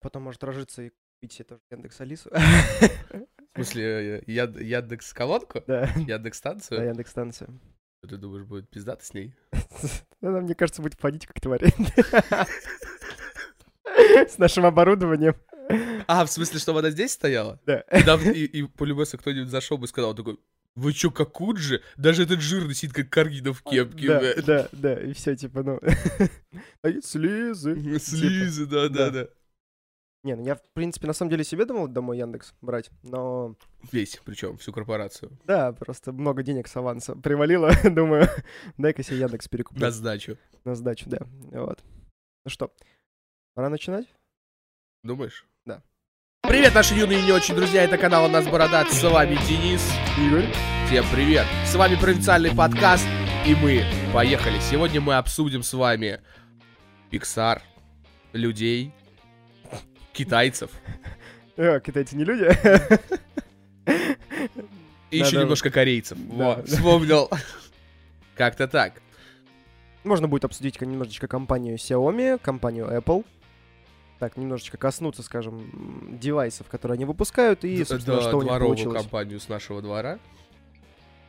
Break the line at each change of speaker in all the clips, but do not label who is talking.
Потом может разжиться и купить себе тоже Яндекс Алису.
В смысле, э, Яд- Яндекс колонку?
Да,
Яндекс
да,
станцию?
Яндекс станцию.
Ты думаешь, будет пиздато с ней?
Она, мне кажется, будет ходить как тварь. С нашим оборудованием.
А, в смысле, чтобы она здесь стояла?
Да.
И, там- и, и по-любому кто-нибудь зашел бы и сказал такой, вы чё, как же? Даже этот жирный сидит, как Каргина в кепке,
Да,
блядь».
да, да, и все, типа, ну... А.
Слизы,
да.
да-да-да.
Не, ну я, в принципе, на самом деле себе думал домой Яндекс брать, но...
Весь, причем, всю корпорацию.
Да, просто много денег с аванса привалило, думаю, дай-ка себе Яндекс перекуплю.
На сдачу.
На сдачу, да, вот. Ну что, пора начинать?
Думаешь?
Да.
Привет, наши юные и не очень друзья, это канал «У нас бородат», с вами Денис.
Игорь?
Всем привет! С вами провинциальный подкаст, и мы поехали. Сегодня мы обсудим с вами Pixar, людей, китайцев
Э, китайцы не люди?
и еще немножко корейцев. Вот, вспомнил. Как-то так.
Можно будет обсудить немножечко компанию Xiaomi, компанию Apple. Так, немножечко коснуться, скажем, девайсов, которые они выпускают, и, собственно,
Да,
что у них получилось.
компанию с нашего двора.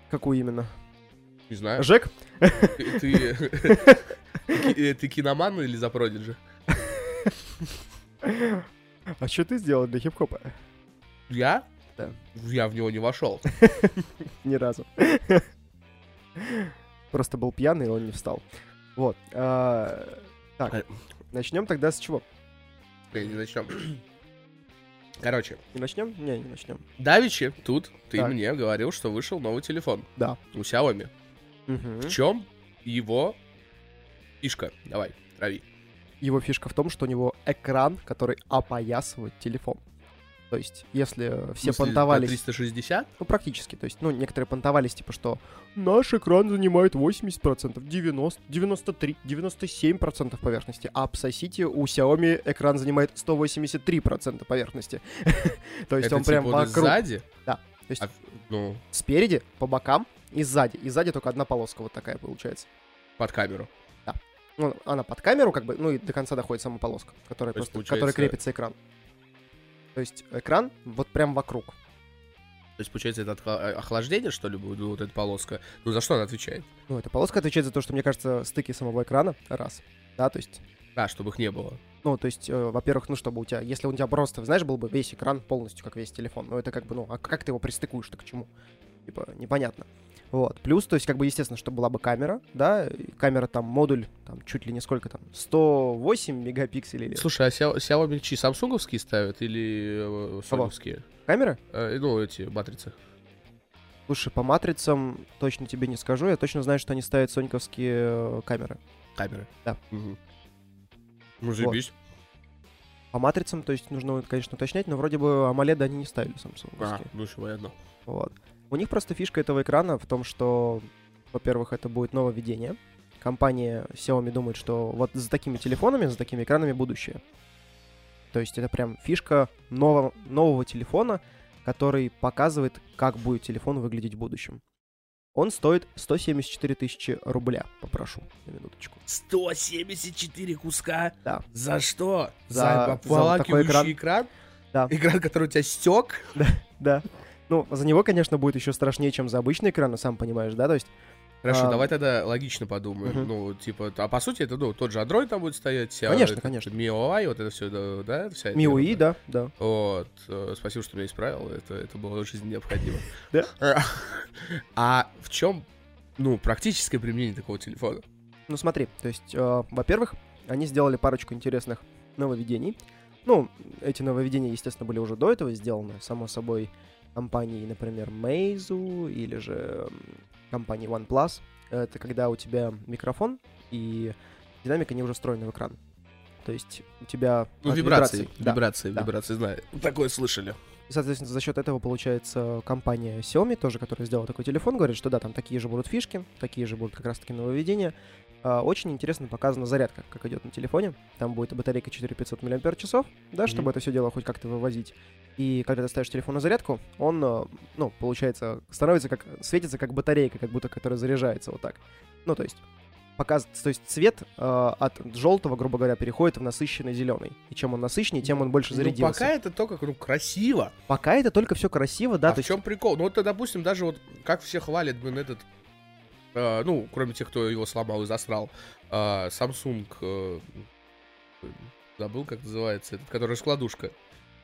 Какую именно?
Не знаю.
Жек?
Ты, ты, ты киноман или за Продиджи?
А что ты сделал для хип-хопа?
Я?
Да.
Я в него не вошел.
Ни разу. Просто был пьяный, и он не встал. Вот. а,
А-
Так, начнем тогда с чего?
Не начнем. Короче,
Не начнем? Не, не начнем.
Давичи, тут ты
Так.
мне говорил, что вышел новый телефон.
Да.
У Xiaomi.
Мгм.
В чем его фишка? Давай, трави.
Его фишка в том, что у него экран, который опоясывает телефон. То есть, если все
В смысле,
понтовались...
на 360?
Ну, практически. То есть, ну, некоторые понтовались, типа, что наш экран занимает 80%, 90%, 93%, 97% поверхности, а обсосите, у Xiaomi экран занимает 183% поверхности. То есть
Это
он прям
типа
вокруг.
сзади?
То есть
А, ну,
спереди, по бокам и сзади. И сзади только одна полоска вот такая получается.
под камеру.
Ну, она под камеру, как бы, ну и до конца доходит сама полоска, которая
То
просто,
получается-
крепится экран. То есть экран вот прям вокруг.
То есть, получается, это отхла- охлаждение, что ли, будет, вот эта полоска? Ну, за что она отвечает?
Ну, эта полоска отвечает за то, что, мне кажется, стыки самого экрана, раз. Да, то есть
Да, чтобы их не было.
Ну, то есть, э, во-первых, ну, чтобы у тебя, если у тебя просто, знаешь, был бы весь экран полностью, как весь телефон, ну, это как бы, ну, а как ты его пристыкуешь-то к чему? Типа, непонятно. Вот. Плюс, то есть, как бы, естественно, чтобы была бы камера, да, камера там, модуль, там, чуть ли не сколько там, 108 мегапикселей или...
Слушай, а Xia- Xiaomi чьи, самсунговские ставят или э, соневские?
Камера?
Э, ну, эти матрицы.
Слушай, по матрицам точно тебе не скажу, я точно знаю, что они ставят соньковские э, камеры.
Камеры.
Да.
Мгм. Ну, заебись.
По матрицам, то есть, нужно, конечно, уточнять, но вроде бы AMOLED они не ставили
А,
самсунговские.
ну, еще понятно.
Вот. У них просто фишка этого экрана в том, что, во-первых, это будет нововведение. Компания Xiaomi думает, что вот за такими телефонами, за такими экранами будущее. То есть это прям фишка нового, нового телефона, который показывает, как будет телефон выглядеть в будущем. Он стоит 174 тысячи рубля, попрошу, на минуточку.
174 куска?
Да.
За что?
За-
За,
за такой
обволакивающий экран?
Да.
Экран, который у тебя стек?
Да. Ну, за него, конечно, будет еще страшнее, чем за обычный экран, ну, сам понимаешь, да? То есть,
Хорошо,
А,
давай тогда логично подумаем.
мгм.
Ну, типа, а по сути, это, ну, тот же Android там будет стоять. Xiaomi,
Конечно,
это-
конечно.
MIUI, вот это все, да, да, вся
MIUI, да, да.
Вот, э, спасибо, что меня исправил, это, это было очень необходимо.
Да.
А в чем, ну, практическое применение такого телефона?
Ну смотри, то есть, э, во-первых, они сделали парочку интересных нововведений. Ну, эти нововведения, естественно, были уже до этого сделаны, само собой, компанией, например, Meizu или же м, компанией OnePlus. Это когда у тебя микрофон и динамика не уже встроена в экран. То есть у тебя
Ну, вибрации,
вибраций, да.
вибрации,
да.
вибрации, знаю. Такое слышали.
И, соответственно, за счет этого, получается, компания Xiaomi, тоже, которая сделала такой телефон, говорит, что да, там такие же будут фишки, такие же будут как раз-таки нововведения. А, очень интересно показана зарядка, как идет на телефоне. Там будет батарейка 4500 мАч, да, чтобы
Мгм.
это все дело хоть как-то вывозить. И когда ты ставишь телефон на зарядку, он, э, ну, получается, становится как, светится как батарейка, как будто которая заряжается вот так. Ну, то есть, показ... то есть цвет э, от желтого, грубо говоря, переходит в насыщенный зеленый. И чем он насыщеннее, тем он больше
Ну,
зарядился.
пока это только ну, красиво.
Пока это только все красиво, да,
а
то
в
есть
чем прикол? Ну, вот, допустим, даже вот как все хвалят, блин, этот... э, ну, кроме тех, кто его сломал и засрал. э, Samsung... э, забыл, как называется. Этот, который раскладушка.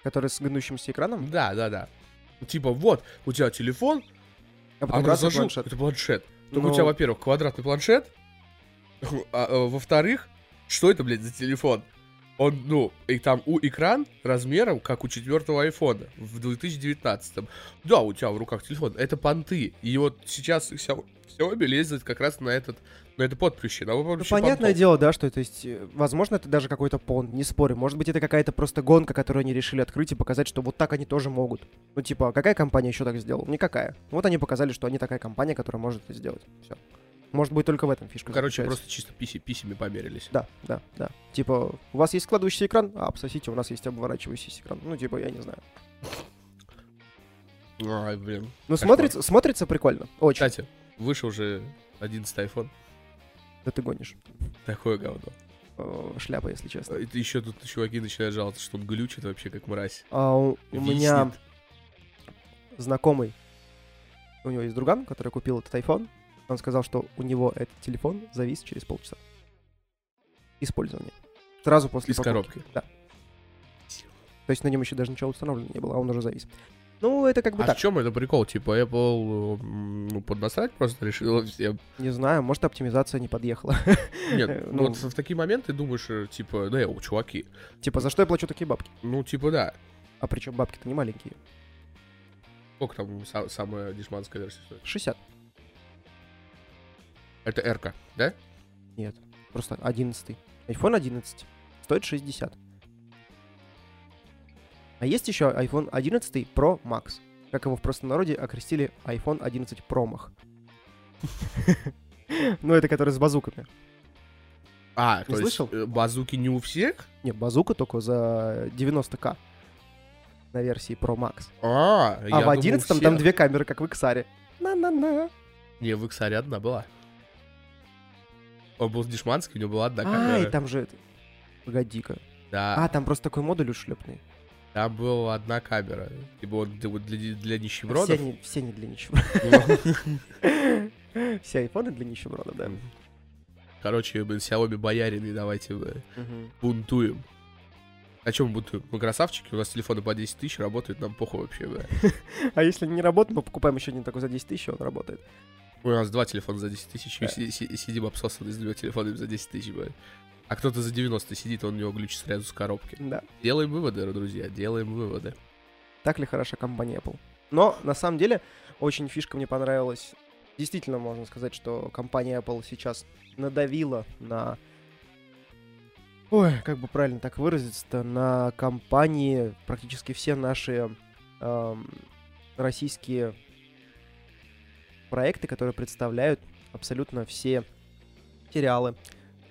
который с гнущимся экраном,
Да, да, да. Типа, вот, у тебя телефон,
а
а
потом
он
раз и
разложил,
планшет.
это планшет. Только у
Ну,
тебя, во-первых, квадратный планшет, а, э, во-вторых, что это, блядь, за телефон? Он, ну, и там у экран размером, как у четвертого айфона в 2019. Да, у тебя в руках телефон. Это понты. И вот сейчас Xiao- Xiaomi лезет как раз на этот, на это подприще. На
Ну, понятное
понтов.
дело, да, что это есть, э, возможно, это даже какой-то понт, не спорю. Может быть, это какая-то просто гонка, которую они решили открыть и показать, что вот так они тоже могут. Ну, типа, а какая компания еще так сделала? Никакая. Вот они показали, что они такая компания, которая может это сделать. Все. Может быть, только в этом фишка.
Короче,
заключается.
просто чисто писи, писями померились.
Да, да, да. Типа, у вас есть складывающийся экран, а обсосите, у нас есть обворачивающийся экран. Ну, типа, я не знаю.
Ай, блин.
Ну, смотрится, смотрится прикольно. Очень.
Кстати, вышел уже 11 iPhone.
Да ты гонишь.
Такое говно.
Шляпа, если честно.
Это еще тут чуваки начинают жаловаться, что он глючит вообще как мразь.
А у, у меня знакомый, у него есть друган, который купил этот iPhone. Он сказал, что у него этот телефон завис через полчаса. Использования. Сразу после
Из
покупки.
коробки.
Да. То есть на нем еще даже ничего установлено не было, а он уже завис. Ну, это как бы
А
так.
в чем это прикол? Типа Apple м, ну, поднасрать просто решила всем.
Не знаю, может, оптимизация не подъехала.
Нет,
Э,
ну
ну-
вот в такие моменты думаешь, э, типа, да, о, чуваки.
типа, за что я плачу такие бабки?
Ну, типа, да.
А причем бабки-то не маленькие.
Сколько там са- самая дешманская версия стоит?
60.
Это R, да?
Нет, просто 11. iPhone 11 стоит 60. А есть еще iPhone 11 Pro Max. Как его в простонародье окрестили iPhone 11 Pro Max. Ну, это который с базуками.
А,
Не
то есть
слышал?
э, базуки не у всех?
Не, базука только за 90к на версии Pro Max.
А,
А в 11 там две камеры, как в XR. На-на-на.
Не, в XR одна была. Он был дешманский, у него была одна камера.
там же... Погоди-ка.
Да,
А, там просто такой модуль ушлепный.
там была одна камера. Типа вот для, для, для
Все
нищебродов.
не, все не для.
Ну,
Все айфоны для нищеброда, да.
Короче, блин, Xiaomi боярины, давайте бунтуем. О чем бунтуем? Мы красавчики, у нас телефоны по 10 тысяч работают, нам похуй вообще, бля.
А если не работает, мы покупаем еще один такой за 10 тысяч, и он работает.
У нас два телефона за 10 тысяч, и
Да.
си- сидим обсосанные с двумя телефонами за 10 тысяч, бля. А кто-то за 90 сидит, он у него глючит сразу с коробки.
Да.
Делаем выводы, друзья, делаем выводы.
Так ли хороша компания Apple? Но, на самом деле, очень фишка мне понравилась. Действительно, можно сказать, что компания Apple сейчас надавила на... Ой, как бы правильно так выразиться-то, на компании практически все наши эм, российские проекты, которые представляют абсолютно все сериалы,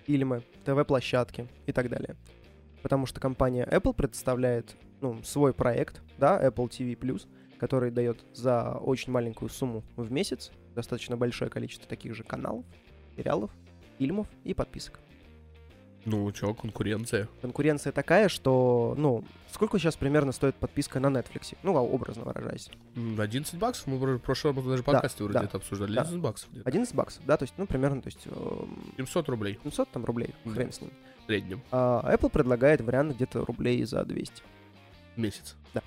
фильмы, ТВ-площадки и так далее. Потому что компания Apple представляет ну, свой проект, да, Apple TV+, который дает за очень маленькую сумму в месяц достаточно большое количество таких же каналов, сериалов, фильмов и подписок.
Ну, чё, конкуренция.
Конкуренция такая, что, ну, сколько сейчас примерно стоит подписка на Netflix? Ну, а, образно выражаясь.
М, 11 баксов, мы в прошлом даже
Да,
подкасте вроде
да,
это обсуждали.
да.
11 баксов где-то.
11 баксов, да, то есть, ну, примерно, то есть, эм,
700 рублей
700 там рублей,
Да.
хрен с ним.
в среднем
А Apple предлагает вариант где-то рублей за 200.
в месяц.
Да.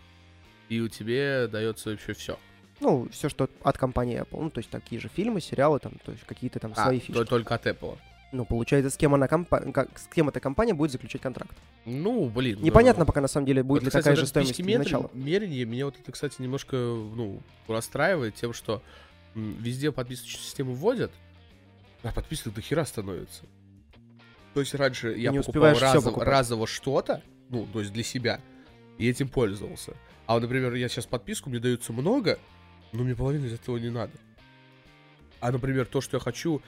И у тебе дается вообще все.
Ну, все, что от компании Apple. Ну, то есть, такие же фильмы, сериалы, там, то есть, какие-то там
А,
свои фишки.
только от Apple.
Ну, получается, с кем она компа- с кем эта компания будет заключать контракт.
Ну, блин.
Непонятно
ну,
пока на самом деле будет
вот,
ли
кстати,
такая же
это
стоимость
письки
начала.
мерение, меня вот это, кстати, немножко, ну, расстраивает тем, что везде подписочную систему вводят, а подписок до хера становится. То есть раньше я
не
покупал
всё
разово, что-то, ну, то есть для себя, и этим пользовался. А вот, например, я сейчас подписку, мне дается много, но мне половины из этого не надо. А, например, то, что я хочу,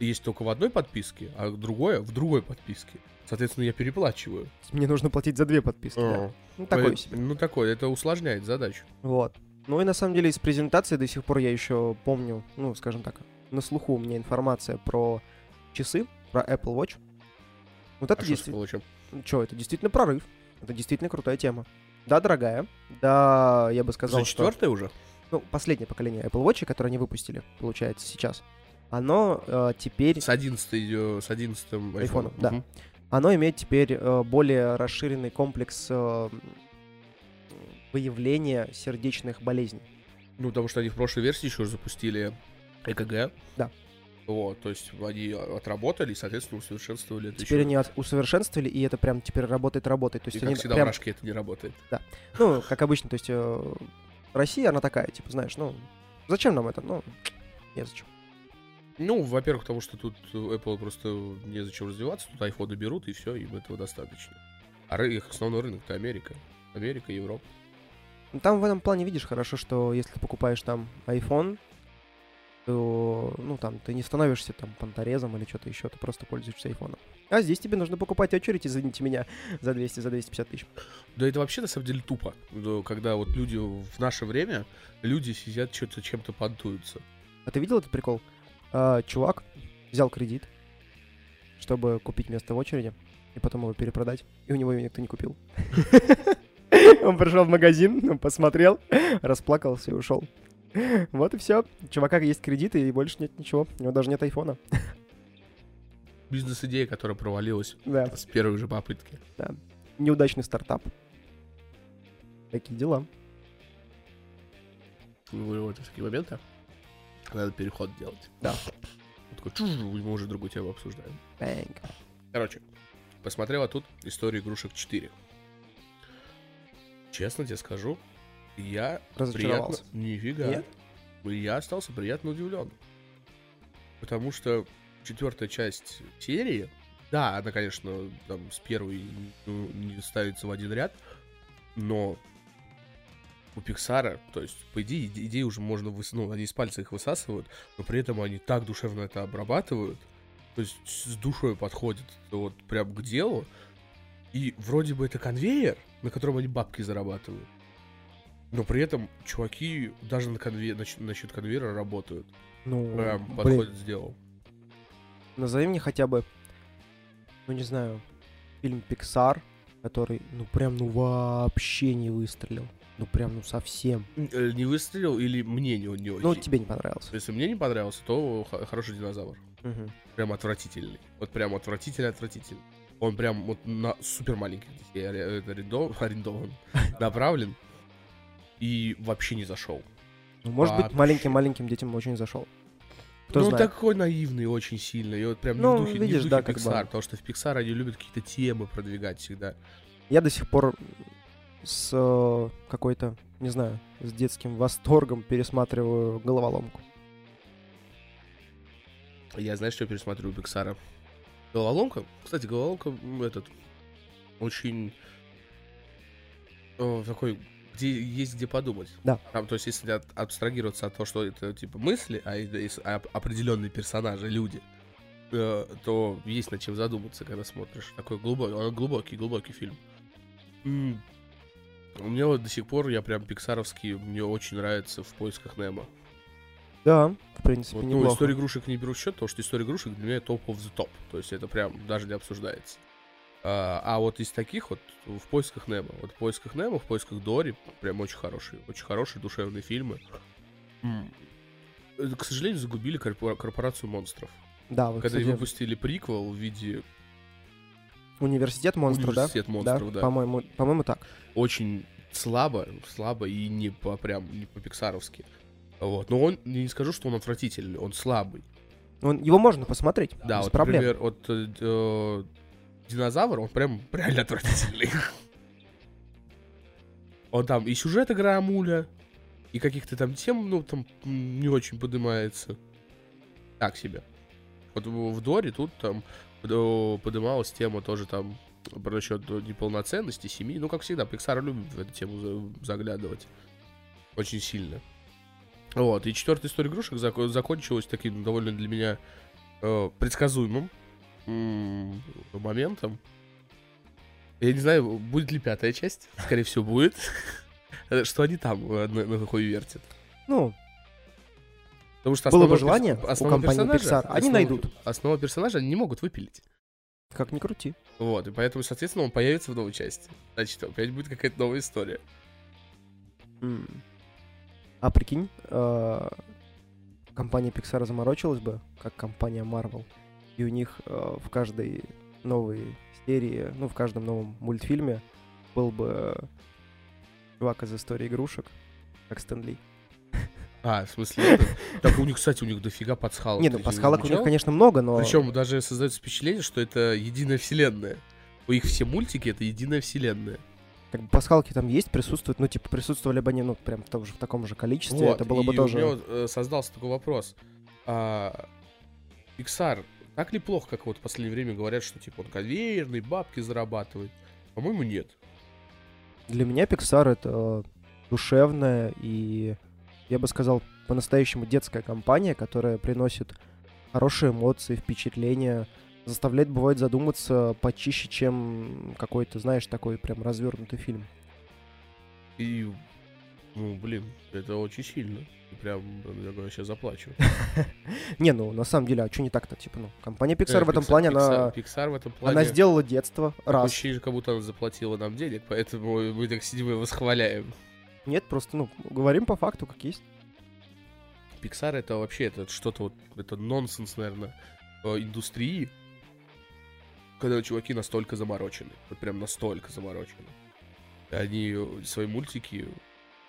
есть только в одной подписке, а другое в другой подписке. Соответственно, я переплачиваю.
Мне нужно платить за две подписки. да.
А.
Ну, такой
Э,
себе.
Ну, такое, это усложняет задачу.
Вот. Ну и на самом деле из презентации до сих пор я еще помню, ну, скажем так, на слуху у меня информация про часы, про Apple Watch. Вот это
А что
действительно... Что, это действительно прорыв. Это действительно крутая тема. Да, дорогая. Да, я бы сказал,
За
что...
четвертое уже?
Ну, последнее поколение Apple Watch, которое они выпустили, получается, сейчас. Оно э, теперь...
С 11 с 11
Айфоном,
айфоном.
да.
Мгм.
Оно имеет теперь э, более расширенный комплекс э, выявления сердечных болезней.
Ну, потому что они в прошлой версии еще запустили ЭКГ.
Да.
Вот, то есть они отработали и, соответственно, усовершенствовали это
Теперь
еще.
они усовершенствовали, и это прям теперь работает, работает. То
И,
есть
как
они
всегда,
прям,
в Рашке это не работает.
ну, как обычно, то есть э, Россия, она такая, типа, знаешь, ну, зачем нам это? Ну, незачем.
Ну, во-первых, потому что тут Apple просто незачем развиваться, тут айфоны берут, и все, им этого достаточно. А их основной рынок это Америка. Америка, Европа.
Ну, Там в этом плане видишь хорошо, что если ты покупаешь там iPhone, то, ну, там, ты не становишься там понторезом или что-то еще, ты просто пользуешься айфоном. А здесь тебе нужно покупать очередь, извините меня, за 200, за 250 тысяч.
Да это вообще на самом деле тупо. Да, Когда вот люди в наше время, люди сидят что-то чем-то понтуются.
А ты видел этот прикол? А, чувак взял кредит, чтобы купить место в очереди, и потом его перепродать, и у него его никто не купил. Он пришел в магазин, он посмотрел, расплакался и ушел. Вот и все. У чувака есть кредиты, и больше нет ничего. У него даже нет айфона.
Бизнес-идея, которая провалилась
Да,
с первой же попытки.
неудачный стартап. Такие дела.
Ну, вот такие моменты надо переход делать.
Да.
Он такой, «Чуж, мы уже другую тему обсуждаем.
Бэнк.
Короче, посмотрела тут историю игрушек 4. Честно тебе скажу, я
Разочаровался.
приятно... Нифига.
Нет?
Я остался приятно удивлен. Потому что четвертая часть серии, да, она, конечно, там с первой ну, не ставится в один ряд, но у Пиксара, то есть, по идее, иде- идеи уже можно выс... ну, они из пальца их высасывают, но при этом они так душевно это обрабатывают, то есть с душой подходят вот прям к делу, и вроде бы это конвейер, на котором они бабки зарабатывают. Но при этом чуваки даже на конве... насчет, насчет конвейера работают.
Ну,
Прям
блин,
подходят с делом.
назови мне хотя бы, ну не знаю, фильм Pixar, который, ну прям, ну вообще не выстрелил. Ну прям, ну совсем.
Э, Не выстрелил или мне не, не очень?
Ну, тебе не понравился.
Если мне не понравился, то хороший динозавр.
Мгм.
Прям отвратительный. Вот прям отвратительный, отвратительный. Он прям вот на супер маленьких детей арендо- арендован, направлен. И вообще не зашел.
Ну, может быть,
Вообще.
маленьким-маленьким детям очень зашел. Кто
ну,
знает.
такой наивный очень сильно. И вот прям
Ну,
не в духе,
видишь,
не в
да,
духе
как
Pixar,
бы.
потому что в Pixar они любят какие-то темы продвигать всегда.
Я до сих пор с э, какой-то, не знаю, с детским восторгом пересматриваю головоломку.
Я, знаешь, что пересматриваю у Пиксара? Головоломка? Кстати, головоломка этот очень э, такой, где есть где подумать.
Да.
Там, то есть, если от- абстрагироваться от того, что это типа мысли, а а определенные персонажи, люди, э, то есть над чем задуматься, когда смотришь. Такой глубокий, глубокий, глубокий фильм. М, Мне вот до сих пор, я прям пиксаровский, мне очень нравится в поисках Немо.
Да, в принципе,
Вот, ну,
неплохо.
историю игрушек не беру в счет, потому что история игрушек для меня топ of the топ. То есть это прям даже не обсуждается. А, а вот из таких вот в поисках Немо. Вот в поисках Немо, в поисках Дори прям очень хорошие, очень хорошие душевные фильмы. Э, К сожалению, загубили корпора- корпорацию монстров.
Да, вы,
Когда
кстати,
выпустили приквел в виде
университет монстров, да?
Университет монстров, да.
По-моему, по-моему, так.
очень слабо, слабо и не по прям не по пиксаровски. Вот. Но он, не скажу, что он отвратительный, он слабый.
Он, его можно посмотреть,
Да,
без
вот,
проблем.
например, вот э, э, динозавр, он прям реально отвратительный. Он там и сюжет игра муля, и каких-то там тем, ну, там не очень поднимается. Так себе. Вот в Доре тут там подымалась тема тоже там про насчет неполноценности семьи. Ну, как всегда, Pixar любит в эту тему за- заглядывать. Очень сильно. Вот, и четвертая история игрушек зак- закончилась таким довольно для меня э, предсказуемым м, моментом. Я не знаю, будет ли пятая часть. Скорее всего, будет. Что они там э, на, какой вертят.
Ну,
Потому что
Было бы
основного перс-
желание у компании
персонажа-
Pixar, они
основного-
найдут.
Основного персонажа они не могут выпилить.
Как ни крути.
Вот, и поэтому, соответственно, он появится в новой части. Значит, опять будет какая-то новая история.
М. А прикинь, э, компания Pixar заморочилась бы, как компания Marvel, и у них э, в каждой новой серии, ну, в каждом новом мультфильме был бы чувак из истории игрушек, как Стэн Ли.
А, в смысле, это- так у них, кстати, у них дофига пасхалок.
Не, ну пасхалок у них, конечно, много, но...
Причем даже создается впечатление, что это единая вселенная. У них все мультики это единая вселенная.
как бы пасхалки там есть, присутствуют, ну, типа, присутствовали бы они, ну, прям в том же, в таком же количестве,
Вот,
это было бы тоже...
у меня э, создался такой вопрос. А, Pixar так ли плохо, как вот в последнее время говорят, что типа он конвейерный, бабки зарабатывает? По-моему, нет.
Для меня Pixar это душевная и, я бы сказал, по-настоящему детская компания, которая приносит хорошие эмоции, впечатления, заставляет, бывает, задуматься почище, чем какой-то, знаешь, такой прям развернутый фильм.
И, ну, блин, это очень сильно. Прям, я сейчас заплачу.
Не, ну, на самом деле, а что не так-то? Типа, ну, компания Pixar
Э,
в этом
Pixar-
плане,
Pixar-
она,
Pixar в этом плане...
она сделала детство, раз.
ощущение, как будто она заплатила нам денег, поэтому мы так сидим и восхваляем.
Нет, просто, ну, говорим по факту, как есть.
Pixar это вообще это что-то вот, это нонсенс, наверное, индустрии, когда чуваки настолько заморочены, вот прям настолько заморочены. Они э, свои мультики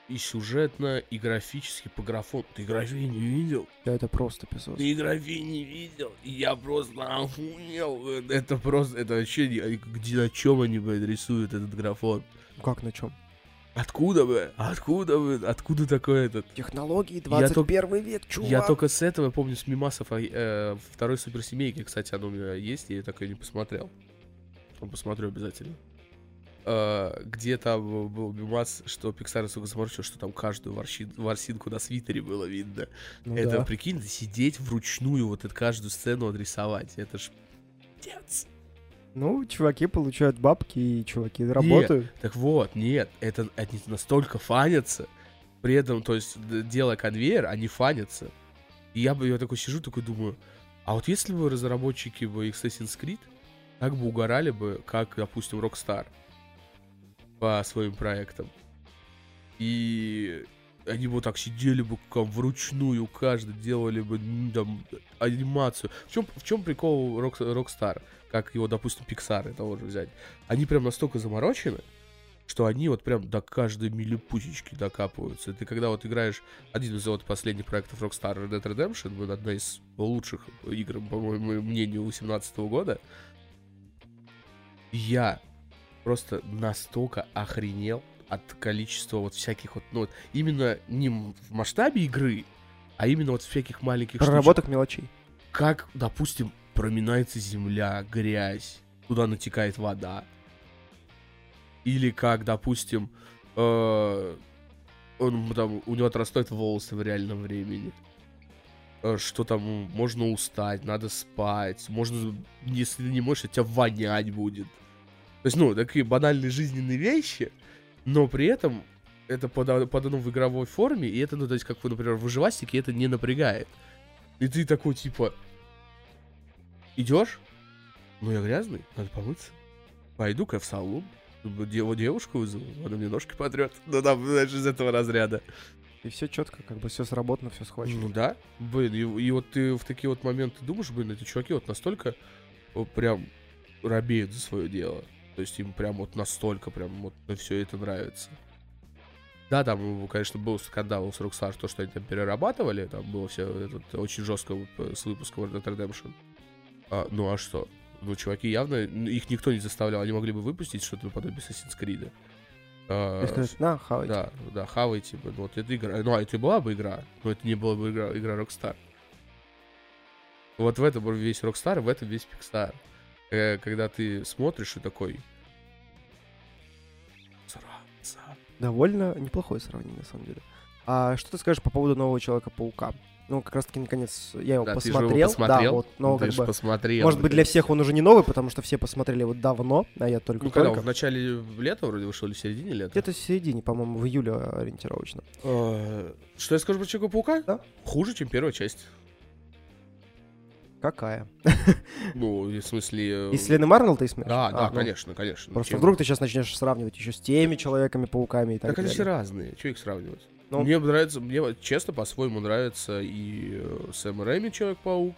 и сюжетно, и графически по графону. Ты графи не видел?
Да, это просто писос.
Ты графи не видел? Я просто охуел. Это просто, это вообще, где, на чем они, блядь, рисуют этот графон?
Как на чем?
Откуда бы? Откуда бы? Откуда такой этот?
Технологии
Я только-
21 век, чувак.
Я только с этого помню с мимасов а, э, второй суперсемейки, кстати, оно у меня есть, я так и не посмотрел. Посмотрю обязательно. Э, где там был мимас, что Pixar сука заморочил, что там каждую ворси- ворсинку на свитере было видно.
Ну
это,
да.
прикинь, сидеть вручную вот эту каждую сцену отрисовать. Это ж пиздец.
Ну, чуваки получают бабки, и чуваки работают.
Так вот, нет, это они настолько фанятся, при этом, то есть, делая конвейер, они фанятся. И я бы я такой сижу, такой думаю, а вот если бы разработчики бы Assassin's Creed так бы угорали бы, как, допустим, Rockstar по своим проектам. И они бы вот так сидели бы как вручную, каждый делали бы там анимацию. В чем, в чем прикол Rock- Rockstar? Как его, допустим, Pixar того же взять. Они прям настолько заморочены, что они вот прям до каждой милипусечки докапываются. Ты когда вот играешь один из вот последних проектов Rockstar Red Dead Redemption, вот одна из лучших игр, по моему мнению, 2018 года, я просто настолько охренел от количества вот всяких вот, ну вот, именно не в масштабе игры, а именно вот всяких маленьких штучек.
Проработок мелочей.
Как, допустим, проминается земля, грязь, туда натекает вода. Или как, допустим, э, он там, у него отрастают волосы в реальном времени. Э, Что там, можно устать, надо спать, можно, если не можешь, тебя вонять будет. То есть, ну, такие банальные жизненные вещи, но при этом это пода- подано в игровой форме, и это, ну, то есть, как, вы, например, в выживастике это не напрягает. И ты такой, типа, идешь, ну я грязный, надо помыться. Пойду-ка в салон, дево девушку вызову, она мне ножки потрет. Ну там, знаешь, из этого разряда.
И все четко, как бы все сработано, все схвачено.
Ну да, блин, и, и вот ты в такие вот моменты думаешь, блин, эти чуваки вот настолько вот прям робеют за свое дело. То есть им прям вот настолько прям вот все это нравится. Да, там, ну, конечно, был скандал с Rockstar, то, что они там перерабатывали, там было все этот, очень жестко э, с выпуска Red Dead Redemption. А, ну а что? Ну, чуваки явно, их никто не заставлял, они могли бы выпустить что-то наподобие Assassin's Creed. А,
на, хавайте.
да, да, хавайте бы. Ну, вот это игра. Ну, а это и была бы игра, но это не была бы игра, игра Rockstar. Вот в этом весь Rockstar, в этом весь Pixar. Э, когда ты смотришь и такой...
Довольно неплохое сравнение, на самом деле. А что ты скажешь по поводу нового Человека-паука? Ну, как раз-таки, наконец, я его
Да, ты же его
посмотрел.
посмотрел.
Да, вот, но
Ты
как
ж
бы...
посмотрел.
Может быть, для всех он уже не новый, потому что все посмотрели его давно, а я только
Ну, когда
только.
в начале лета вроде вышел, или в середине лета?
Где-то в середине, по-моему, в июле ориентировочно.
Э, Что я скажу про Человека-паука?
Да.
Хуже, чем первая часть.
Какая?
Ну, в смысле... э,
Из Вселенной Марвел ты смотришь?
Да,
А,
да,
ну,
конечно, конечно.
Просто вдруг ты сейчас начнешь сравнивать еще с теми Человеками-пауками и так
Так они все
далее.
разные. Что их сравнивать?
Ну.
Мне нравится, мне честно, по-своему нравится и э, Сэм Рэйми Человек-паук,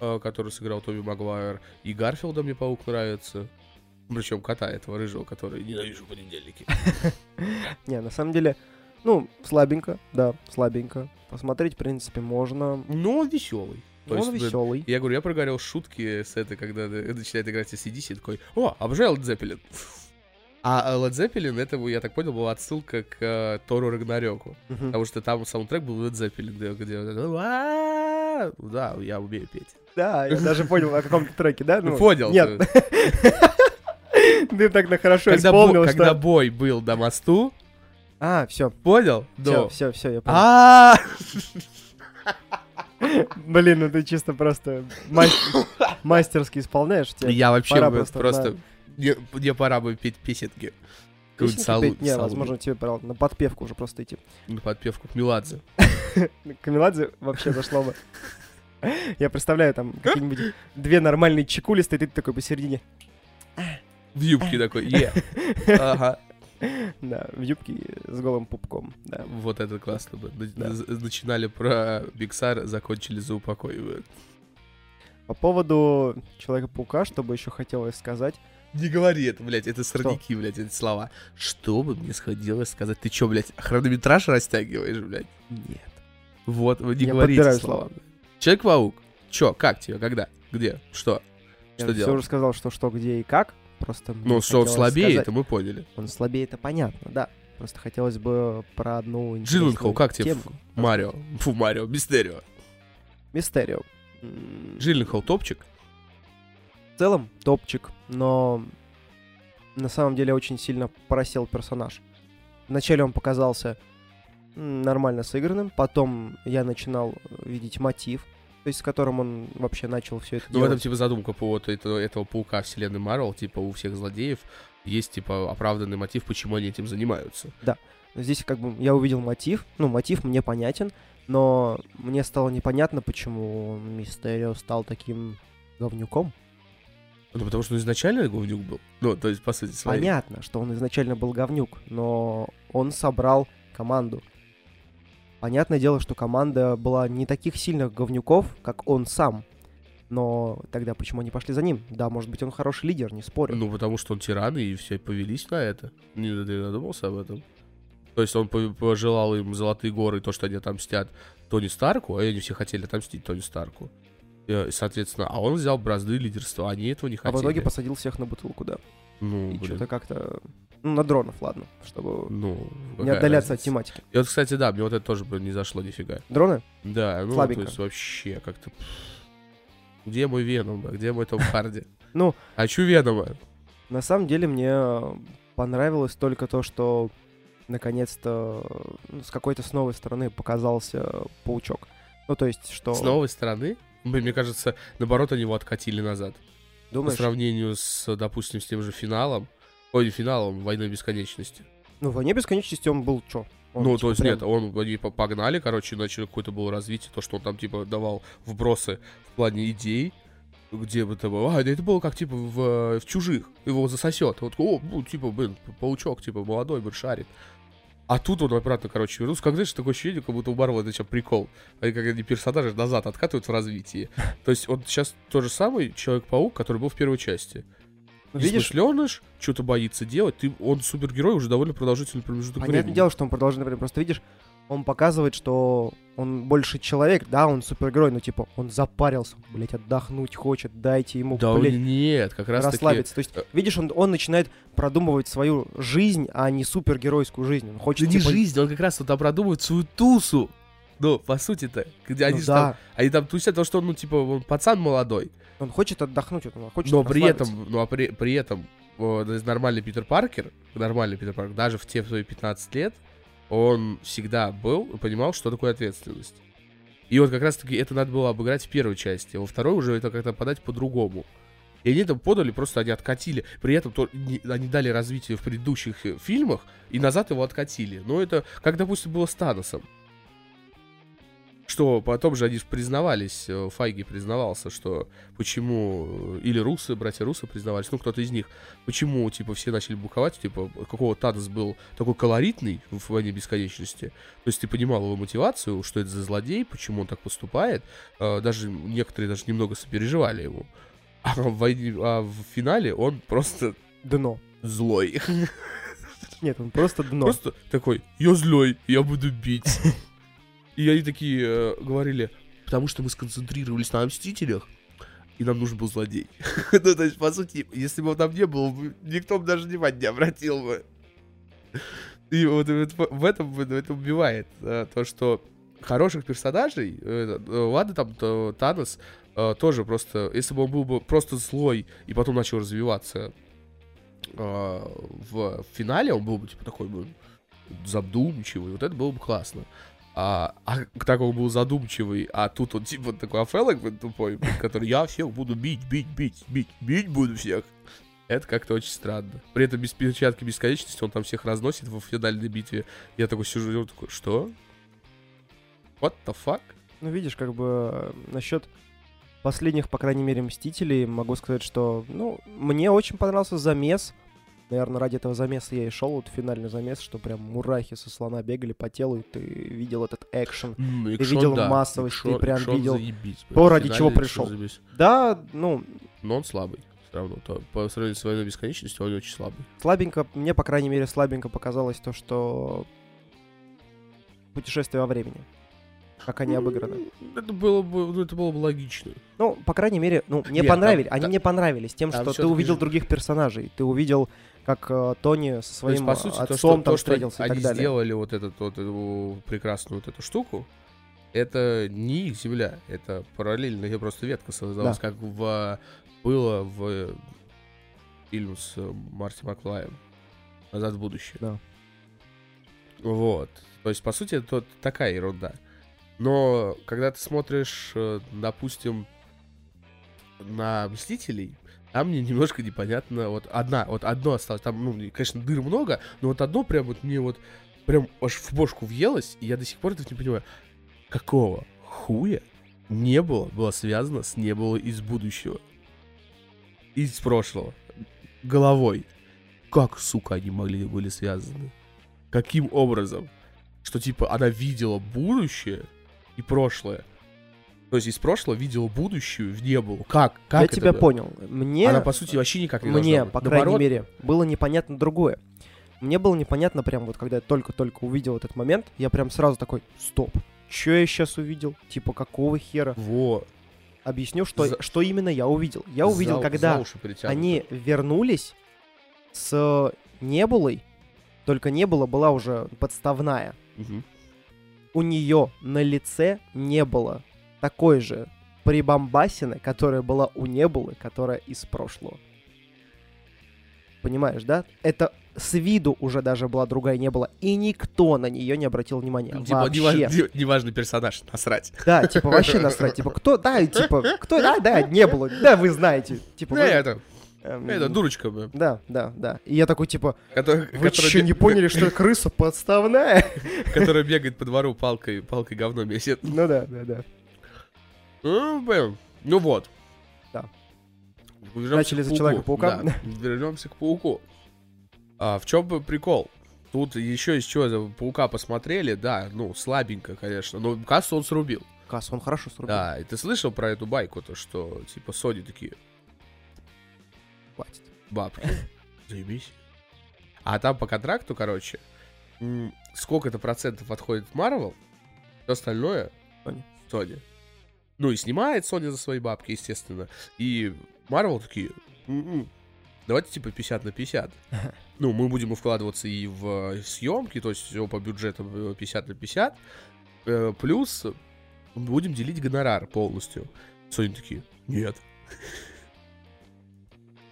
э, который сыграл Тоби Магуайр, и Гарфилда мне паук нравится. Причем кота этого рыжего, который ненавижу понедельники.
Не, на самом деле, ну, слабенько, да, слабенько. Посмотреть, в принципе, можно.
Но он веселый. То
Он
есть,
веселый.
Я говорю, я прогорел шутки с этой, когда э, начинает играть ACDC, и такой, о, Led Zeppelin. А Led Zeppelin, это, я так понял, была отсылка к э, Тору Рагнарёку. Потому что там саундтрек был Led Zeppelin, где, «А-а-а». да, я умею петь.
Да, я даже понял, о каком треке, да?
Ну, понял.
Нет. Ты так на хорошо
Когда,
исполнил,
когда
что...
бой был до мосту,
А, все,
понял?
все, все, все, я понял.
А,
Блин, ну ты чисто просто мас- мастерски исполняешь. тебе
Я вообще
просто...
Мне мне пора бы петь песенки.
Песенки
салу-
петь? Не, возможно, тебе пора на подпевку уже просто идти.
На подпевку к Меладзе.
Камеладзе вообще зашло бы. Я представляю, там какие-нибудь две нормальные чекули стоит, и ты такой посередине.
В юбке такой, е. Ага.
Да, в юбке с голым пупком, да.
Вот это классно бы. Начинали про Биксар, закончили за упокой.
По поводу Человека-паука, что бы еще хотелось сказать.
Не говори это, блядь, это сорняки, блядь, эти слова. Что бы мне сходилось сказать? Ты чё, блядь, хронометраж растягиваешь, блядь?
Нет.
Вот, вы не
Я
говорите слова.
слова.
Человек-паук. Чё, как тебе, когда, где, что?
Я
Что
все
делать?
уже сказал, что что, где и как. Просто
Ну, что он слабее,
сказать-
это мы поняли.
Он слабее, это понятно, да. Просто хотелось бы про одну
Джилленхол, как тебе
темку.
Марио. Фу, Марио, Мистерио.
Мистерио.
Джилленхол топчик?
В целом топчик, но на самом деле очень сильно просел персонаж. Вначале он показался нормально сыгранным, потом я начинал э, видеть мотив, то есть с которым он вообще начал все это
Ну, в этом,
делать.
типа, задумка по вот этого, этого паука вселенной Марвел, типа, у всех злодеев есть, типа, оправданный мотив, почему они этим занимаются.
Здесь как бы я увидел мотив, ну, мотив мне понятен, но мне стало непонятно, почему Мистерио стал таким говнюком.
Ну, потому что он изначально говнюк был. Ну, то есть, по сути своей.
Понятно, что он изначально был говнюк, но он собрал команду. Понятное дело, что команда была не таких сильных говнюков, как он сам. Но тогда почему они пошли за ним? Да, может быть, он хороший лидер, не спорю.
Ну, потому что он тиран, и все повелись на это. Не, ты об этом? То есть он по- пожелал им золотые горы, то, что они отомстят Тони Старку, а они все хотели отомстить Тони Старку. Э, Соответственно, а он взял бразды лидерства, а они этого не
а
хотели.
в итоге посадил всех на бутылку, да.
Ну,
И что-то как-то... Ну, на дронов, ладно, чтобы
Ну,
не отдаляться от
разница?
тематики.
И вот, кстати, да, мне вот это тоже бы не зашло нифига.
Дроны?
Да, ну,
Слабенько.
то есть вообще как-то... Где мой Веном, бля? где мой Том Харди?
Ну.
Хочу Венома.
На самом деле мне понравилось только то, что наконец-то ну, с какой-то с новой стороны показался паучок. Ну, то есть, что...
С новой стороны, мне кажется, наоборот, они его откатили назад. По
Думаешь?
сравнению с, допустим, с тем же финалом. Ой, не финалом, Войны Бесконечности.
Ну, в «Войне бесконечности» он был что?
ну, то есть, нет, он, они по- погнали, короче, начали какое-то было развитие, то, что он там, типа, давал вбросы в плане идей, где бы это было. А, да это было как, типа, в, в «Чужих». Его засосет. Вот, о, ну, типа, блин, паучок, типа, молодой, блин, шарит. А тут он обратно, короче, вернулся. Как, знаешь, такое ощущение, как будто у Марвела это что, прикол. Они как они персонажи назад откатывают в развитии. То есть, он сейчас тот же самый Человек-паук, который был в первой части.
Ну, видишь,
Несмышленыш, что-то боится делать. Ты, он супергерой уже довольно продолжительный промежуток
понятное
времени.
дело, что он продолжает, например, просто видишь, он показывает, что он больше человек, да, он супергерой, но типа он запарился, блять, отдохнуть хочет, дайте ему,
Да
блядь,
нет, как раз таки...
расслабиться. То есть,
э,
видишь, он, он начинает продумывать свою жизнь, а не супергеройскую жизнь. Он хочет,
Да не
типа,
жизнь, он как раз там продумывает свою тусу. Ну, по сути-то. Где
ну
они, там,
да,
они там тусят, потому что он, ну, типа, он пацан молодой.
он хочет отдохнуть, он хочет
но при этом, ну, а при, при этом, то нормальный Питер Паркер, нормальный Питер Паркер, даже в те свои 15 лет, он всегда был и понимал, что такое ответственность. И вот как раз-таки это надо было обыграть в первой части, а во второй уже это как-то подать по-другому. И они там подали, просто они откатили. При этом то, не, они дали развитие в предыдущих э, фильмах, и назад его откатили. Но это, как, допустим, было с Таносом. Что потом же они признавались, э, Файги признавался, что почему, э, или русы, братья русы признавались, ну кто-то из них, почему, типа, все начали буковать, типа, какого Танос был такой колоритный в «Войне бесконечности». То есть ты понимал его мотивацию, что это за злодей, почему он так поступает. Даже некоторые даже немного сопереживали ему. А в, войне, а в финале он просто
Дно.
злой.
Нет, он просто дно.
Просто такой, я злой, я буду бить. И они такие э, говорили, потому что мы сконцентрировались на Мстителях, и нам нужен был злодей. ну, то есть, по сути, если бы он там не был, никто бы даже внимания не обратил бы. И вот, вот в этом это убивает э, то, что хороших персонажей, э, э, ладно, там то, Танос тоже просто, если бы он был бы просто злой и потом начал развиваться в финале, он был бы типа такой бы задумчивый, вот это было бы классно. А, а так он был задумчивый, а тут он типа такой афелок тупой, который я всех буду бить, бить, бить, бить, бить буду всех. Это как-то очень странно. При этом без перчатки бесконечности он там всех разносит в финальной битве. Я такой сижу, такой, что? What the fuck?
Ну, видишь, как бы э, насчет последних, по крайней мере, Мстителей могу сказать, что, ну, мне очень понравился замес. Наверное, ради этого замеса я и шел, вот финальный замес, что прям мурахи со слона бегали по телу, и ты видел этот экшен.
Mm,
ты видел
да.
массовость,
Экшон-
ты прям
экшон
видел
заебись,
то, ради чего пришел.
заебись.
Да, ну,
Но он слабый. Все равно. То, по сравнению с войной бесконечностью, он очень слабый.
слабенько, мне, по крайней мере, слабенько показалось то, что путешествие во времени. Как они обыграны.
Это было бы, ну, это было бы логично.
Ну, по крайней мере, ну, мне
Нет,
понравились.
там-
Они
там-
мне понравились тем, что ты
всё-таки
увидел других персонажей. Ты увидел, как э, Тони со
То есть,
своим
по сути, то,
отцом
что,
там
то, что
встретился и
они
так далее.
сделали вот, этот, вот эту прекрасную вот эту штуку, это не их земля, это параллельная просто ветка создалась, как в, было в фильме с э, Марти Маклаем «Назад в будущее».
Да.
Вот. То есть, по сути, это такая ерунда. Но когда ты смотришь, э, допустим, на Мстителей, там мне немножко непонятно. Вот одна, вот одно осталось. Там, ну, конечно, дыр много, но вот одно прям вот мне вот прям аж в бошку въелось, и я до сих пор это не понимаю. Какого хуя не было, было связано с не было из будущего? Из прошлого. Головой. Как, сука, они могли были связаны? Каким образом? Что, типа, она видела будущее и прошлое. То есть из прошлого видела будущее в не было. Как? Как
Я
это
тебя
было?
понял. Мне,
Она, по сути, вообще никак не
мне, по
Наоборот,
крайней мере, было непонятно другое. Мне было непонятно прям вот, когда я только-только увидел этот момент, я прям сразу такой, стоп, что я сейчас увидел? Типа, какого хера?
Во.
Объясню, что,
За-
что именно я увидел. Я увидел,
За-
когда
за
они вернулись с Небулой, только Небула была уже подставная.
Мгм.
У нее на лице не было такой же прибамбасины, которая была у Небулы, которая из прошлого. Понимаешь, да? Это с виду уже даже была другая не было, и никто на нее не обратил внимания.
Ну, Типа,
вообще.
неважный, не- неважный персонаж, насрать.
Да, типа вообще насрать. Типа, кто, да, типа, кто, да, да, не было. Да, вы знаете. Типа,
Ну,
вы-
это,
эм,
это дурочка, бля,
Да, да, да. И я такой, типа,
которая,
вы что,
бе-
не поняли, что крыса подставная?
которая бегает по двору палкой, палкой говно месит.
Ну да, да, да.
Ну, блин, ну вот.
Да.
Вернемся
Начали за. Человека-паука.
Да, вернемся к пауку. А, в чем прикол? Тут еще из чего паука посмотрели, да, ну, слабенько, конечно, но кассу он срубил.
Касс, он хорошо срубил.
Да, и ты слышал про эту байку, то что, типа, Sony такие,
Хватит.
бабки, заебись. А там по контракту, короче, сколько-то процентов отходит Marvel, все остальное
Sony.
Sony. Ну и снимает Sony за свои бабки, естественно. И Marvel такие, «М-м, давайте типа 50 на 50. Ну, мы будем вкладываться и в съемки, то есть все по бюджету э, 50 на 50. Э, Плюс будем делить гонорар полностью. Sony такие, нет.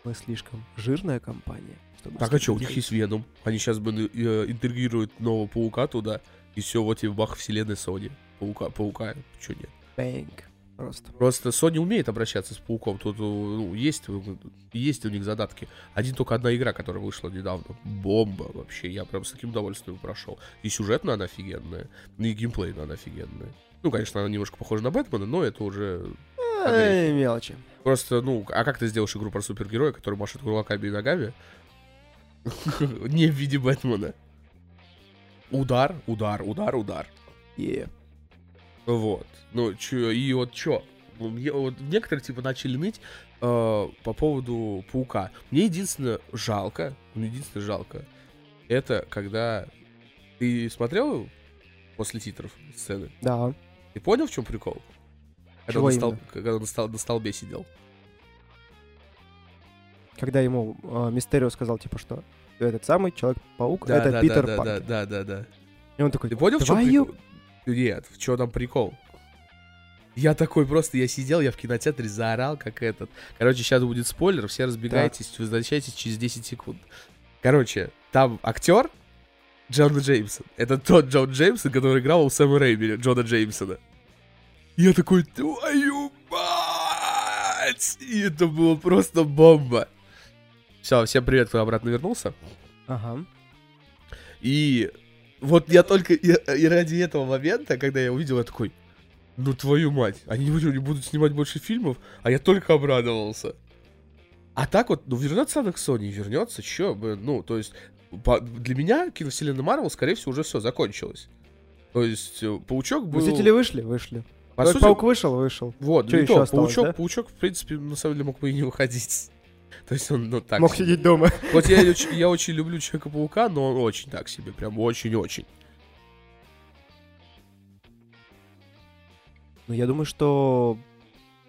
Мы слишком жирная компания. чтобы
Так а что, у них есть Веном. Они сейчас бы э, интегрируют нового паука туда, и все, вот и бах вселенной Sony. паука, паука, чё нет.
Бэнк. Просто.
Просто Sony умеет обращаться с пауком. Тут ну, есть, есть у них задатки. Один только одна игра, которая вышла недавно. Бомба вообще. Я прям с таким удовольствием прошел. И сюжетно она офигенная. И геймплейно она офигенная. Ну, конечно, она немножко похожа на Бэтмена, но это уже...
Эй, мелочи.
Просто, ну, а как ты сделаешь игру про супергероя, который машет кулаками и ногами? Не в виде Бэтмена. Удар, удар, удар, удар.
Yeah.
Вот. Ну, чё, и вот чё? Мне, вот некоторые, типа, начали ныть э, по поводу паука. Мне единственное жалко, мне единственное жалко, это когда ты смотрел после титров сцены?
Да.
Ты понял, в чем прикол? Когда он, на, стол- когда он на, стол- на столбе сидел.
Когда ему э, Мистерио сказал, типа, что этот самый Человек-паук, это Питер
да,
Паркер.
да, да, да, да.
И он такой,
Ты понял, в чем прикол? Нет, в чем там прикол? Я такой просто, я сидел, я в кинотеатре заорал, как этот. Короче, сейчас будет спойлер, все разбегайтесь, возвращайтесь через 10 секунд. Короче, там актер Джон Джеймсон. Это тот Джон Джеймсон, который играл у Сэма Рэйми, Джона Джеймсона. Я такой, твою мать! И это было просто бомба. Все, всем привет, кто обратно вернулся.
Ага.
И вот я только и, и ради этого момента, когда я увидел, я такой, ну твою мать, они не будут снимать больше фильмов, а я только обрадовался. А так вот, ну вернется она к Sony, вернется, чё, ну, то есть, по- для меня киновселенная Марвел, скорее всего, уже все закончилось. То есть, э, Паучок был...
Мстители вышли? Вышли.
по сути,
Человек-паук вышел? Вышел.
вот, не
ещё
то,
осталось,
Паучок,
да?
Паучок, в принципе, на самом деле мог бы и не выходить. То есть он, ну, так
Мог
себе.
сидеть дома.
Вот я, очень- я очень люблю Человека-паука, но он очень так себе, прям очень-очень.
Ну, я думаю, что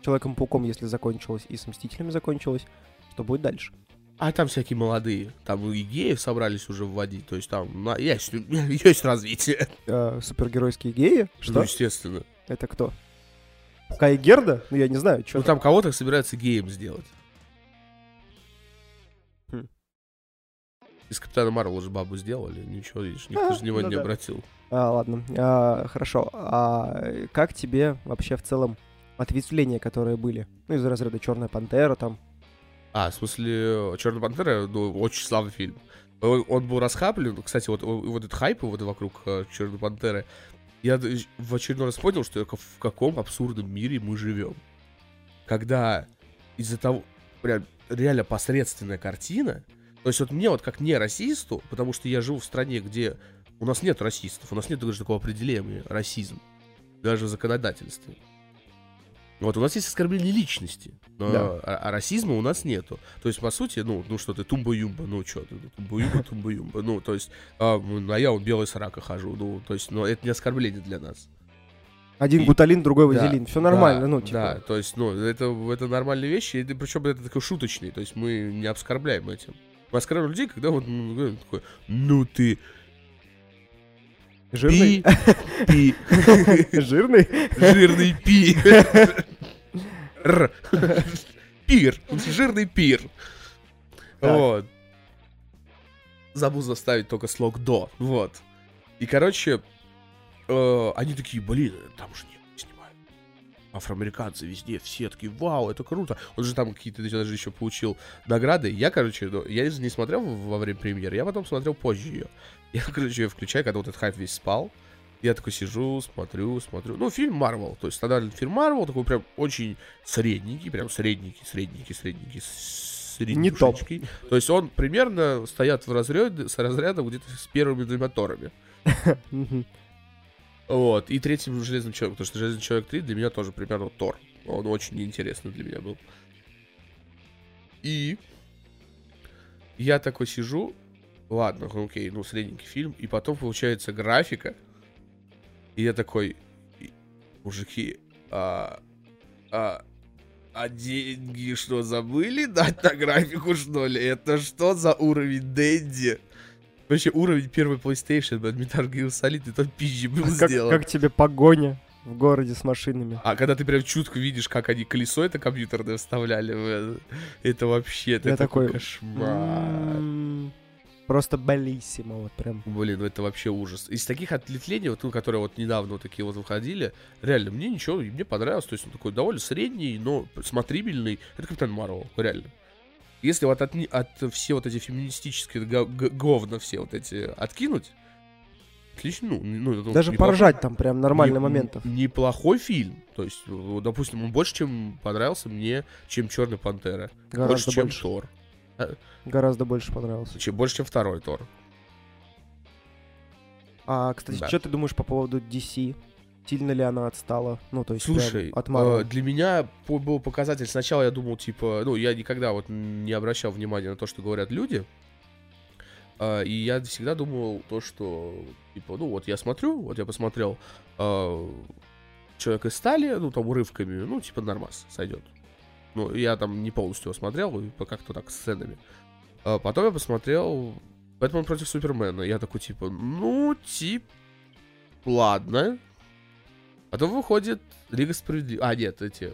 Человеком-пауком, если закончилось, и с Мстителями закончилось, что будет дальше?
А там всякие молодые. Там и геев собрались уже вводить. То есть там на- есть, есть развитие.
Э, супергеройские геи? Что?
Ну, естественно.
Это кто? Кай Герда? Ну, я не знаю, что
Ну, там кого-то собираются геем сделать. Из Капитана Марвела уже бабу сделали. Ничего, видишь, никто
А,
же внимания
ну
не обратил.
А, ладно. А, хорошо. А как тебе вообще в целом ответвления, которые были? Ну, из разряда Черная пантера там.
А, в смысле, Черная пантера, ну, очень славный фильм. Он, был расхаплен. Кстати, вот, вот этот хайп вот вокруг Черной пантеры. Я в очередной раз понял, что в каком абсурдном мире мы живем. Когда из-за того, прям реально посредственная картина. То есть вот мне вот как не расисту, потому что я живу в стране, где у нас нет расистов, у нас нет даже такого определения расизм, даже в законодательстве. Вот, у нас есть оскорбление личности, но,
Да.
а, а расизма у нас нету. То есть, по сути, ну, ну что ты, тумба-юмба, ну что ты, тумба-юмба, тумба-юмба, ну, то есть, а, а я вот белой срака хожу, ну, то есть, но это не оскорбление для нас.
Один
И-
гуталин, другой
Да,
вазелин. Все нормально,
да,
ну,
Да,
типа.
то есть, ну, это, это нормальные вещи, и причем это такой шуточный, то есть мы не оскорбляем этим. Оскорбляем людей, когда вот ну, говорят такой, ну ты
Жирный?
пи,
Жирный?
жирный пи. Пир, жирный пир. Вот. Забыл заставить только слог до, вот. И, короче, э, они такие, блин, там же не. Афроамериканцы везде, все такие, вау, это круто. Он же там какие-то даже еще получил награды. Я, короче, ну, я не смотрел во время премьеры, я потом смотрел позже ее. Я, короче, ее включаю, когда вот этот хайп весь спал. Я такой сижу, смотрю, смотрю. Ну, фильм Марвел. То есть стандартный фильм Марвел, такой прям очень средненький, прям средненький, средненький, средненький,
Не топ.
средненький. То есть он примерно стоят в разряде, с разрядом где-то с первыми двумя Торами. Вот. И третьим Железным Человеком, потому что Железный Человек 3 для меня тоже примерно Тор. Он очень неинтересный для меня был. И я такой сижу, ладно, окей, ну средненький фильм, и потом получается графика, и я такой, «И- мужики, а, а, а деньги что, забыли дать на графику, что ли? Это что за уровень Дэнди? Вообще, уровень первой PlayStation, блядь, Metal Gear Solid, это пизжи был
А Как,
сделан.
как тебе погоня в городе с машинами?
А когда ты прям чутко видишь, как они колесо это компьютерное вставляли, это, вообще, это такой кошмар.
М, Просто болиссимо, вот прям.
Блин, ну это вообще ужас. Из таких ответвлений, вот, ну, которые вот недавно вот такие вот выходили, реально, мне ничего, мне понравилось. То есть он такой довольно средний, но смотрибельный. Это Капитан Марвел, реально. Если вот от, от все вот эти феминистические говна все вот эти откинуть, отлично, ну, ну, ну,
Даже
неплохой-
поржать там прям нормально
не-
моментов.
Неплохой фильм. То есть, э, допустим, он больше, чем понравился мне, чем Черная Пантера.
Гораздо
больше, чем
больше.
Тор.
Гораздо больше понравился.
Чем, больше, чем второй Тор.
А, кстати,
Да.
что ты думаешь по поводу DC? Сильно ли она отстала? Ну, то есть
Слушай,
от
э,
Marvel.
для меня был показатель. Сначала я думал, типа, ну, я никогда вот не обращал внимания на то, что говорят люди. А, и я всегда думал то, что, типа, ну, вот я смотрю, вот я посмотрел а, Человек из стали, ну, там, урывками, ну, типа, нормас, сойдет. Ну, я там не полностью его смотрел, как-то так, сценами. А потом я посмотрел Бэтмен против Супермена. Я такой, типа, ну, тип, ладно. Потом выходит Лига Справедливости. А, нет, эти...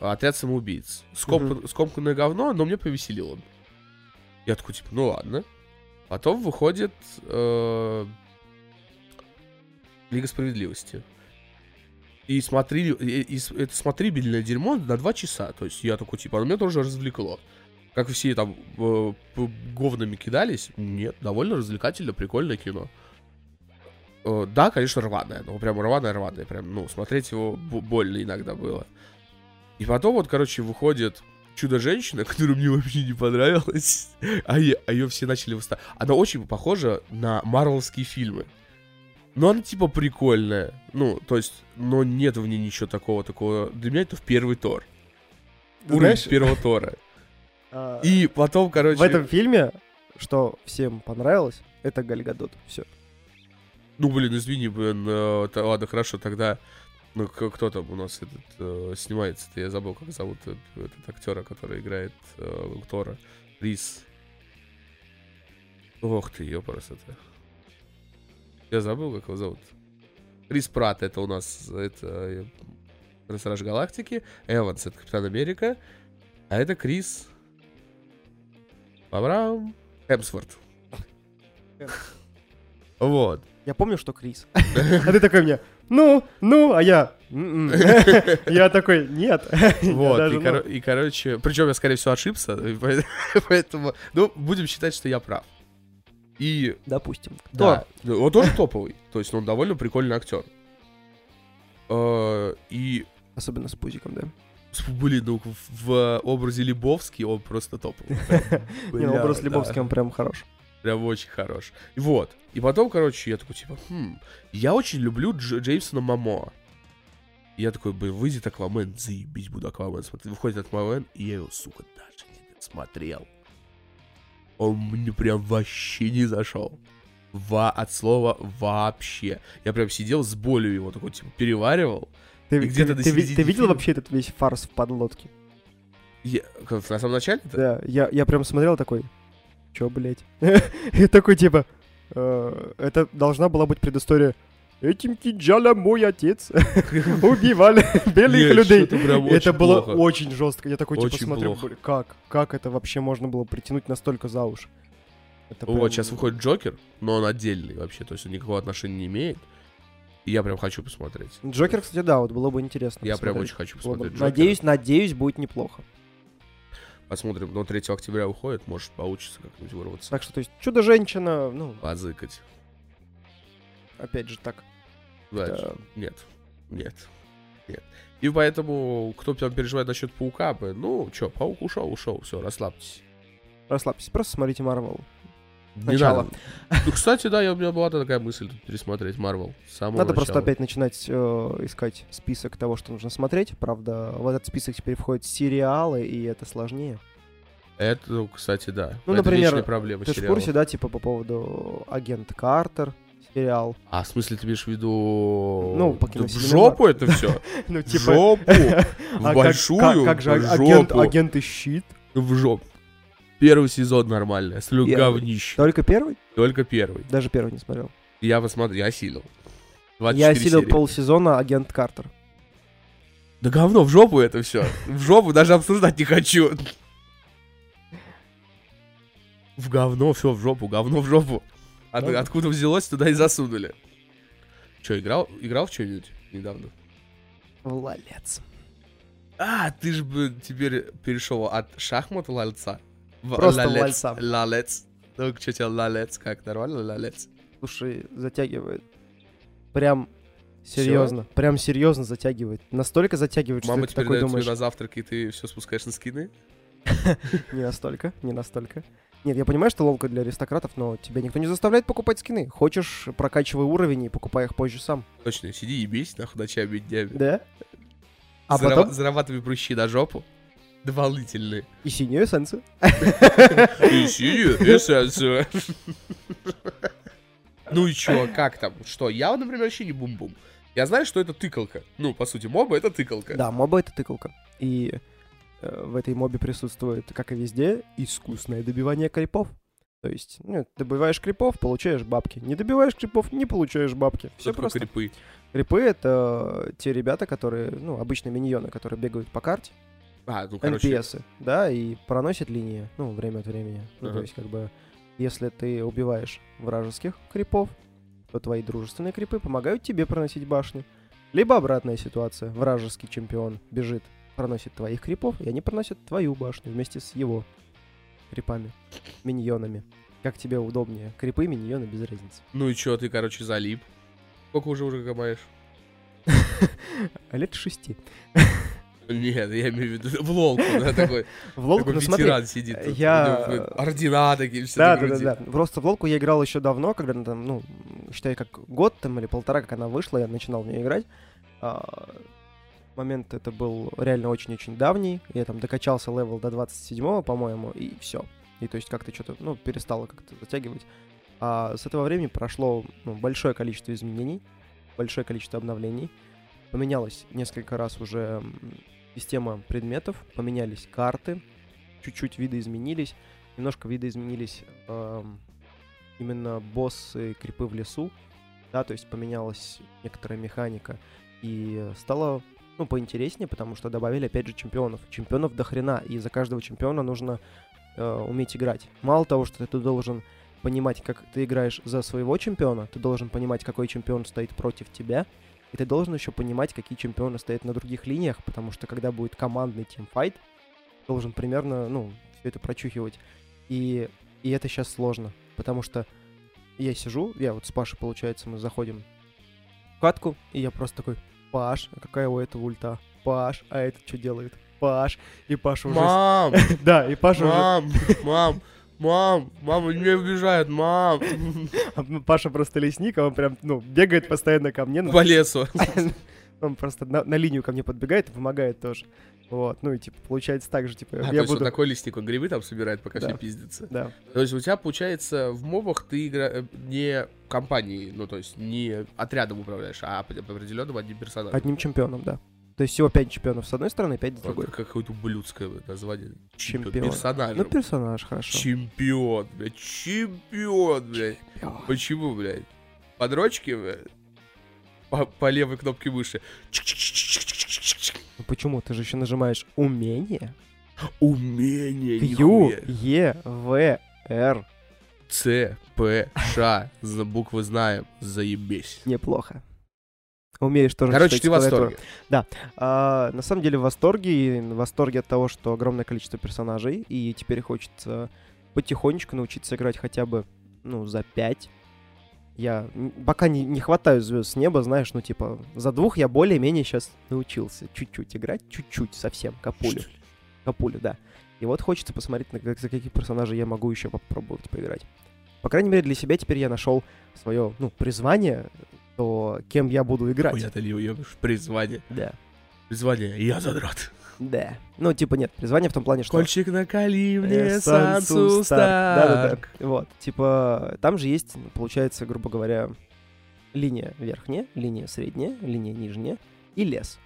Отряд самоубийц. Скомп... Скомканное говно, но мне повеселил он. Я такой, типа, ну ладно. Потом выходит э, Лига Справедливости. И смотри, и- и это смотрибельное дерьмо на два часа. То есть я такой, типа, оно меня тоже развлекло. Как все там э, говнами кидались, нет, довольно развлекательно, прикольное кино. Э, да, конечно, рваное, но прям рваное-рваное, прям, ну, смотреть его бо- больно иногда было. И потом вот, короче, выходит Чудо-женщина, которая мне вообще не понравилась, а, ее все начали выставлять. Она очень похожа на марвелские фильмы. Но она типа прикольная. Ну, то есть, но нет в ней ничего такого, такого. Для меня это в первый Тор. Уровень
Знаешь,
первого Тора.
а,
И потом, короче...
в этом фильме, что всем понравилось, это Гальгадот. Все.
Ну, блин, извини, блин, э, та- ладно, хорошо, тогда... Ну, кто там у нас этот э, снимается-то? Я забыл, как зовут этот, этот актера, который играет э, Тора. Рис. Ох ты, ёпарасоте. Я забыл, как его зовут. Крис Пратт, это у нас это э, Страж Галактики. Эванс, это Капитан Америка. А это Крис... Абрам Хемсворт. Вот.
Я помню, что Крис. А ты такой мне, ну, ну, а я, «М-м». я такой, нет.
Вот, и,
ну,
и, короче, причем я, скорее всего, ошибся, поэтому, ну, будем считать, что я прав. И,
Допустим.
да, он тоже топовый, то есть он довольно прикольный актер. Э, И,
Особенно с пузиком, да.
блин, ну, в, образе Лебовский он просто топовый.
Не, ну, образ. Лебовский, он прям хорош.
Прям очень хорош. Вот. И потом, короче, я такой, типа, хм, я очень люблю Дж- Джеймсона Мамо. Я такой, блин, выйдет Аквамен, заебись, буду Аквамен смотреть. Выходит Аквамен, и я его, сука, даже не смотрел. Он мне прям вообще не зашел. Во, от слова вообще. Я прям сидел с болью его такой, типа, переваривал.
Ты, ты- ты
середины
ты видел
фильма-
вообще этот весь фарс в подлодке?
Я- на самом начале -то?
Да, я, я прям смотрел такой, чё, блядь? И такой, типа, «Э, это должна была быть предыстория. Этим кинжалом мой отец убивали белых людей.
прям
Это было очень жестко. Я такой, типа, смотрю, как? Как это вообще можно было притянуть настолько за уши?
Вот,
прям-
сейчас выходит Джокер, но он отдельный вообще, то есть он никакого отношения не имеет. И я прям хочу посмотреть.
Джокер, кстати, да, вот было бы интересно.
Я прям
посмотреть.
очень хочу посмотреть.
Надеюсь, надеюсь, будет неплохо.
Посмотрим, но 3 октября уходит, может получится как-нибудь вырваться.
Так что, то есть, Чудо-женщина, ну,
Позыкать.
опять же так.
Дальше.
да,
Нет. Нет. Нет. И поэтому, кто там переживает насчет паука, ну, чё, паук ушел, ушел, все, расслабьтесь.
Расслабьтесь, просто смотрите Марвел.
Надо. Ну, кстати, да, я- у меня была такая мысль пересмотреть Марвел.
Надо просто
начала.
опять начинать э, искать список того, что нужно смотреть. Правда, в этот список теперь входят сериалы, и это сложнее.
Это, ну, кстати, да.
Ну,
Это
например,
проблема
Ты же в
сериалов.
курсе, да, типа по поводу агент Картер сериал?
А, в смысле, ты имеешь в виду...
Ну, по
Да в жопу это все?
Ну,
В жопу! В
а
большую,
как, же агент и щит?
В жопу. Первый сезон нормальный,
Первый.
говнище.
Только первый?
Только первый.
Даже первый не смотрел.
Я посмотрел, я осилил.
Я
24
осилил
серии.
полсезона агент Картер.
Да говно, в жопу это все. В жопу даже обсуждать не хочу. В говно, все в жопу, говно в жопу. От-
Да.
откуда взялось, туда и засунули. Че, играл, играл в что-нибудь недавно?
Лалец.
А, ты же бы теперь перешел от шахмат лальца.
Просто
лалец. Лалец. Ну, что тебе лалец? Как, нормально лалец?
Слушай, затягивает. Прям серьезно. Прям серьезно затягивает. Настолько затягивает, что
Мама
ты такой думаешь.
на завтрак, и ты все спускаешь на скины?
Не настолько, не настолько. Нет, я понимаю, что ловко для аристократов, но тебя никто не заставляет покупать скины. Хочешь, прокачивай уровень и покупай их позже сам.
Точно, сиди и бейся нахуй ночами днями.
Да? А потом
Зарабатывай прыщи на жопу. Дополнительные.
и синюю эссенцию.
И синюю эссенцию. Ну и чё, как там? Что, я, например, вообще не бум-бум. Я знаю, что это тыкалка. Ну, по сути, моба — это тыкалка.
Да, моба это тыкалка. И э, в этой мобе присутствует, как и везде, искусное добивание крипов. То есть, ну, добиваешь крипов, получаешь бабки. Не добиваешь крипов, не получаешь бабки. Все просто.
крипы?
Крипы — это те ребята, которые, ну, обычно миньоны, которые бегают по карте.
А, ну, короче,
NPS, да, и проносят линии, ну, время от времени. Ну,
Ага.
то есть, как бы, если ты убиваешь вражеских крипов, то твои дружественные крипы помогают тебе проносить башни. Либо обратная ситуация. Вражеский чемпион бежит, проносит твоих крипов, и они проносят твою башню вместе с его крипами, миньонами. Как тебе удобнее. Крипы, миньоны, без разницы.
ну и чё, ты, короче, залип. Сколько уже уже гамаешь?
А лет шести.
Нет, я имею в виду в лолку, да, такой,
В лолку, ну смотри,
сидит.
я-
ну, Ордена такие все
Да, да, да. Просто в Волку я играл еще давно, когда там, ну, считай, как год там или полтора, как она вышла, я начинал в нее играть. А, момент это был реально очень-очень давний. Я там докачался level до 27 по-моему, и все. И то есть как-то что-то, ну, перестало как-то затягивать. А с этого времени прошло ну, большое количество изменений, большое количество обновлений. Поменялось несколько раз уже система предметов, поменялись карты, чуть-чуть виды изменились немножко видоизменились эм, именно боссы, крипы в лесу, да, то есть поменялась некоторая механика, и стало, ну, поинтереснее, потому что добавили, опять же, чемпионов. Чемпионов до хрена, и за каждого чемпиона нужно э, уметь играть. Мало того, что ты должен понимать, как ты играешь за своего чемпиона, ты должен понимать, какой чемпион стоит против тебя, и ты должен еще понимать, какие чемпионы стоят на других линиях, потому что когда будет командный тимфайт, должен примерно, ну, все это прочухивать. И, и это сейчас сложно, потому что я сижу, я вот с Пашей, получается, мы заходим в катку, и я просто такой, Паш, а какая у этого ульта? Паш, а этот что делает? Паш, и Паша уже...
Мам,
Да, и Паша уже...
мам, мам, мам, мама, меня убежают, мам.
а Паша просто лесник, а он прям, ну, бегает постоянно ко мне. ну,
По лесу.
Он просто на, на линию ко мне подбегает и помогает тоже. Вот, ну и типа получается так же, типа,
А, то
я
есть
буду...
он такой лесник, он грибы там собирает, пока
Да.
все пиздится.
Да,
То есть у тебя, получается, в мобах ты игра... э, не компанией, ну, то есть не отрядом управляешь, а оп- определенным одним персонажем.
одним чемпионом, да. То есть всего пять чемпионов с одной стороны, пять с
Вот
другой.
Какое-то ублюдское название. Чемпион.
Чемпион.
Персонаж.
Ну, персонаж, хорошо.
Чемпион, блядь. Чемпион, блядь.
Чемпион.
Почему, блядь? Подрочки, блядь? По, по левой кнопке мыши.
Ну, почему? Ты же еще нажимаешь умение.
Умение,
Q,
нихуя.
Е, В, Р.
Ц, П, Ш. За буквы знаем. Заебись.
Неплохо. Умеешь тоже
Короче, ты в восторге.
А, на самом деле в восторге, и в восторге от того, что огромное количество персонажей, и теперь хочется потихонечку научиться играть хотя бы, ну, за пять. Я пока не, не хватаю звезд с неба, знаешь, ну, типа, за двух я более-менее сейчас научился чуть-чуть играть, чуть-чуть совсем, капулю. Капулю, да. И вот хочется посмотреть, на как, за каких персонажей я могу еще попробовать поиграть. По крайней мере, для себя теперь я нашел свое, ну, призвание, то кем я буду играть.
Хуя-то ли уебешь? Призвание.
Да.
Призвание. Я задрот.
Да. Ну, типа, нет, призвание в том плане, что...
Кольчик накали
э,
мне,
Сансу. Да-да-да. Вот, типа, там же есть, получается, грубо говоря, линия верхняя, линия средняя, линия нижняя и лес.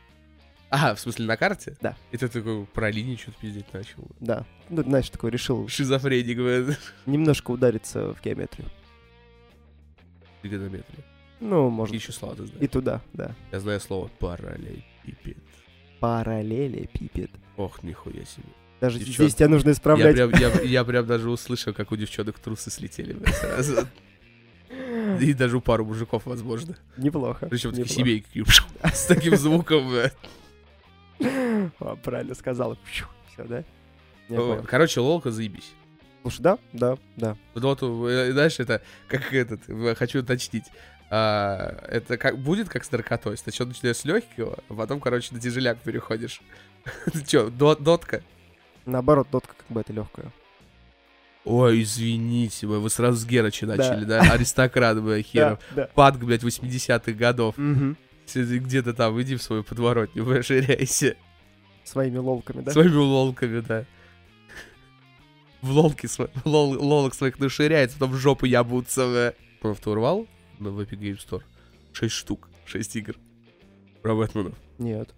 А, в смысле на карте?
Да.
И ты такой про линии что-то пиздеть начал.
Да. Ну, знаешь, такой решил
Шизофреник,
немножко удариться в геометрию.
Тригонометрия.
Ну, может,
еще слова ты
и
знаешь?
туда, да.
Я знаю слово параллелепипед.
Параллелепипед.
Ох, нихуя себе.
Даже
Девчонки.
здесь тебя нужно
Я
исправлять.
прям, я, я прям даже услышал, как у девчонок трусы слетели сразу. И даже у пару мужиков, возможно.
Неплохо.
Причем такие семейки с таким звуком.
правильно сказала. Все, да? Я.
Короче, лолка заебись.
Слушай, да, да, да.
Доту, э, знаешь, это как этот, э, хочу уточнить. А, это как будет как с наркотой. Сначала начинаешь с легкого, а потом, короче, на тяжеляк переходишь. Ты чё, дот- дотка?
Наоборот, дотка как бы это легкая.
Ой, извините, вы, вы сразу с Герыча начали, да? Аристократ, бля, херов.
Да,
Панк, блядь, 80-х годов.
да.
Где-то там, иди в свою подворотню, расширяйся.
Своими лолками, да?
Своими лолками, да. В лолке сво- лол, лолок своих наширяется, потом в жопу ябутся. бля. Ты урвал в Epic Game Store? 6 штук, 6 игр. Про Бэтменов.
Нет.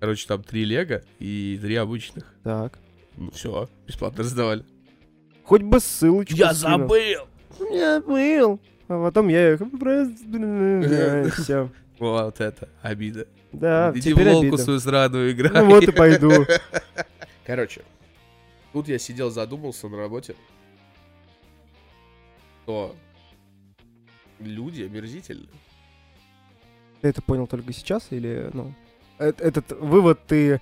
Короче, там 3 лего и 3 обычных.
Так.
Ну все, бесплатно раздавали.
Хоть бы ссылочку скинул.
забыл!
Я был. А потом я их. Все.
Вот это, обида.
Да,
Иди в лолку
обидно.
свою сраную играй.
Ну вот и пойду.
Короче, тут я сидел, задумался на работе, что люди омерзительны.
Ты это понял только сейчас или, ну... э- Этот вывод ты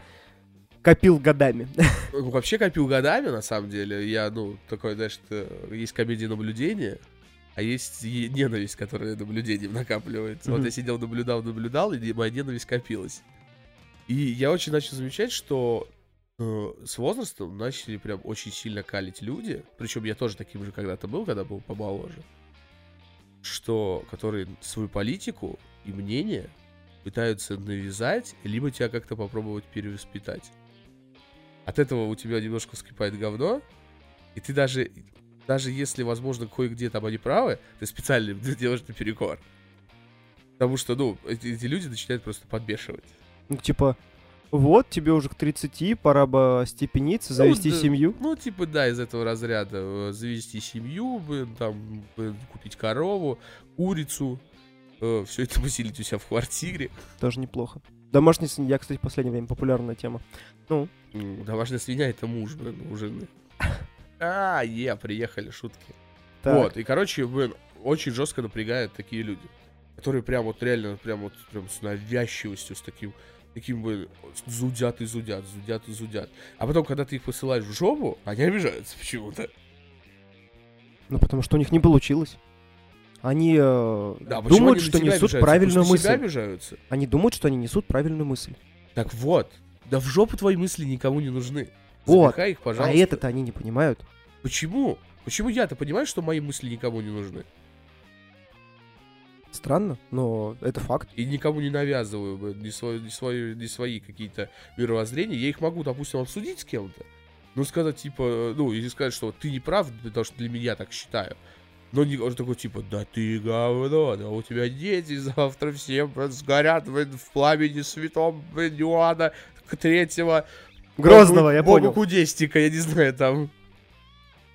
копил годами.
Ну, Вообще копил годами, на самом деле. Я, ну, такой, знаешь, это- есть комедия наблюдения, а есть ненависть, которая наблюдением накапливается. Вот
Мгм.
я сидел, наблюдал, наблюдал, и моя ненависть копилась. И я очень начал замечать, что э, с возрастом начали прям очень сильно калить люди. Причем я тоже таким же когда-то был, когда был помоложе. Что, которые свою политику и мнение пытаются навязать, либо тебя как-то попробовать перевоспитать. От этого у тебя немножко вскипает говно, и ты даже, даже если, возможно, кое-где там они правы, ты специально делаешь наперекор. Потому что, ну, эти, эти люди начинают просто подбешивать.
Ну, типа, вот, тебе уже к 30, пора бы степениться, завести
да.
семью.
Ну, типа, да, из этого разряда. э, Завести семью, блин, там, блин, купить корову, курицу. все это поселить у себя в квартире.
Тоже неплохо. Домашняя свинья, кстати, в последнее время популярная тема. Ну,
Домашняя свинья это муж, блин, у жены. А, е, приехали, шутки.
так.
Вот, и, короче, блин, очень жестко напрягают такие люди. Которые прям вот реально, прям вот прям с навязчивостью, с таким, таким, блин, зудят и зудят, зудят и зудят. А потом, когда ты их посылаешь в жопу, они обижаются почему-то.
Ну, потому что у них не получилось. Они э,
Да,
думают,
они
что несут
обижаются?
правильную
Потому
мысль.
обижаются.
Они думают, что они несут правильную мысль.
Так вот, да в жопу твои мысли никому не нужны.
Вот.
Запихай их, пожалуйста.
А это-то они не понимают.
Почему? Почему я-то понимаю, что мои мысли никому не нужны?
Странно, но это факт.
И никому не навязываю бы ни, свой, ни, свою, ни свои какие-то мировоззрения. Я их могу, допустим, обсудить с кем-то. Ну, сказать, типа, ну, или сказать, что ты не прав, потому что для меня так считаю. Но не он такой, типа, да ты говно, да у тебя дети завтра все блин, сгорят блин, в пламени святом блин, Иоанна третьего.
Грозного, я
Богу
понял.
кудесника, я не знаю, там.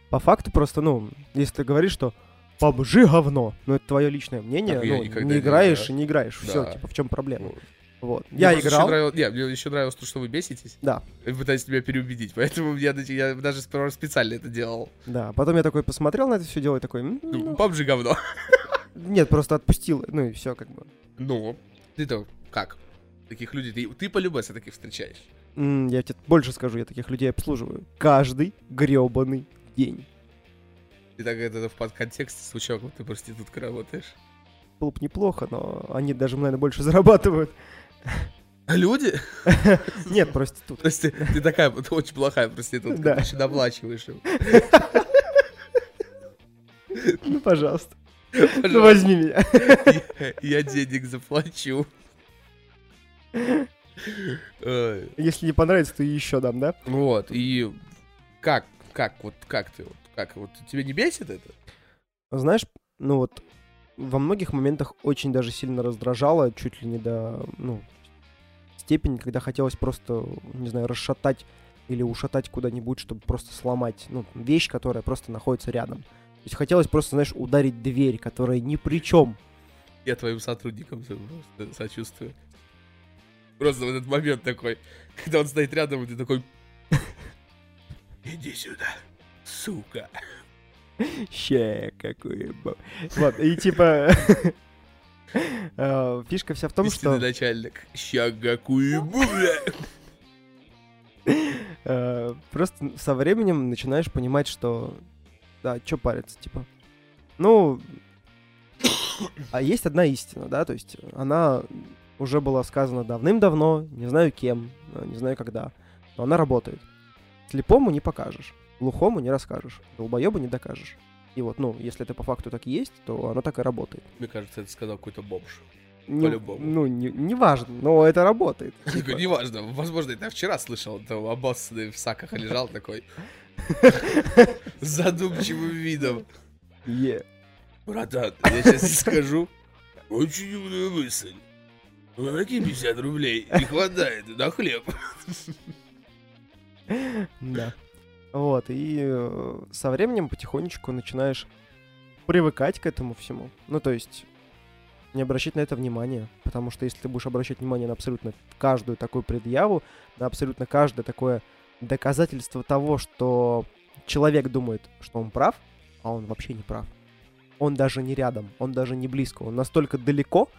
По факту просто, ну, если ты говоришь, что PUBG говно, ну это твое личное мнение,
Так
ну, не играешь и не играешь, все,
Да.
типа, в чем проблема?
Ну,
Вот.
Мне
Я играл,
нравилось- не, мне еще нравилось то, что вы беситесь.
да,
И пытаетесь меня переубедить. Поэтому я, я даже специально это делал.
да. Потом я такой посмотрел на это все дело и такой, «М,
Ну,
ну,
PUBG говно.
нет, просто отпустил, ну и все, как бы.
Ну, ты-то как? Таких людей, ты, ты по-любому таких встречаешь.
М, Я тебе больше скажу, я таких людей обслуживаю каждый гребаный день.
Ты так это в подконтексте звучал, как ты проституткой работаешь.
Было бы неплохо, но они даже, наверное, больше зарабатывают.
А люди?
Нет, проститут.
То есть ты, ты такая, ты очень плохая проститутка,
Да.
ты еще доплачиваешь им.
Ну, пожалуйста.
Пожалуйста.
Ну, возьми меня.
Я, я денег заплачу.
Если не понравится, то еще дам, да?
Вот, и как, как, вот, как ты, вот, как, вот, тебе не бесит это?
Знаешь, ну вот, во многих моментах очень даже сильно раздражало, чуть ли не до, ну, степени, когда хотелось просто, не знаю, расшатать или ушатать куда-нибудь, чтобы просто сломать, ну, вещь, которая просто находится рядом. То есть хотелось просто, знаешь, ударить дверь, которая ни при чем.
Я твоим сотрудникам со- просто сочувствую. Просто в этот момент такой, когда он стоит рядом, и ты такой... Иди сюда, сука.
Ща какой бо- Вот, и типа... э, Фишка вся в том, что
начальник. Ща какую
э, просто со временем начинаешь понимать, что... Да, чё париться, типа. Ну... А есть одна истина, да, то есть она уже была сказана давным-давно, не знаю кем, э, не знаю когда, но она работает. Слепому не покажешь, глухому не расскажешь, долбоебу не докажешь. И вот, ну, если это по факту так и есть, то оно так и работает.
Мне кажется, это сказал какой-то бомж.
Не-
По-любому.
Ну, не, не важно, но это работает.
Такой,
Типа.
неважно, возможно, это я вчера слышал, там обоссанный в саках лежал такой с задумчивым видом.
Е.
Братан, я сейчас скажу. Очень умная мысль. Ну, какие 50 рублей? Не хватает на хлеб.
Да. Вот, и э, со временем потихонечку начинаешь привыкать к этому всему. Ну, то есть не обращать на это внимание, потому что если ты будешь обращать внимание на абсолютно каждую такую предъяву, на абсолютно каждое такое доказательство того, что человек думает, что он прав, а он вообще не прав. Он даже не рядом, он даже не близко, он настолько далеко,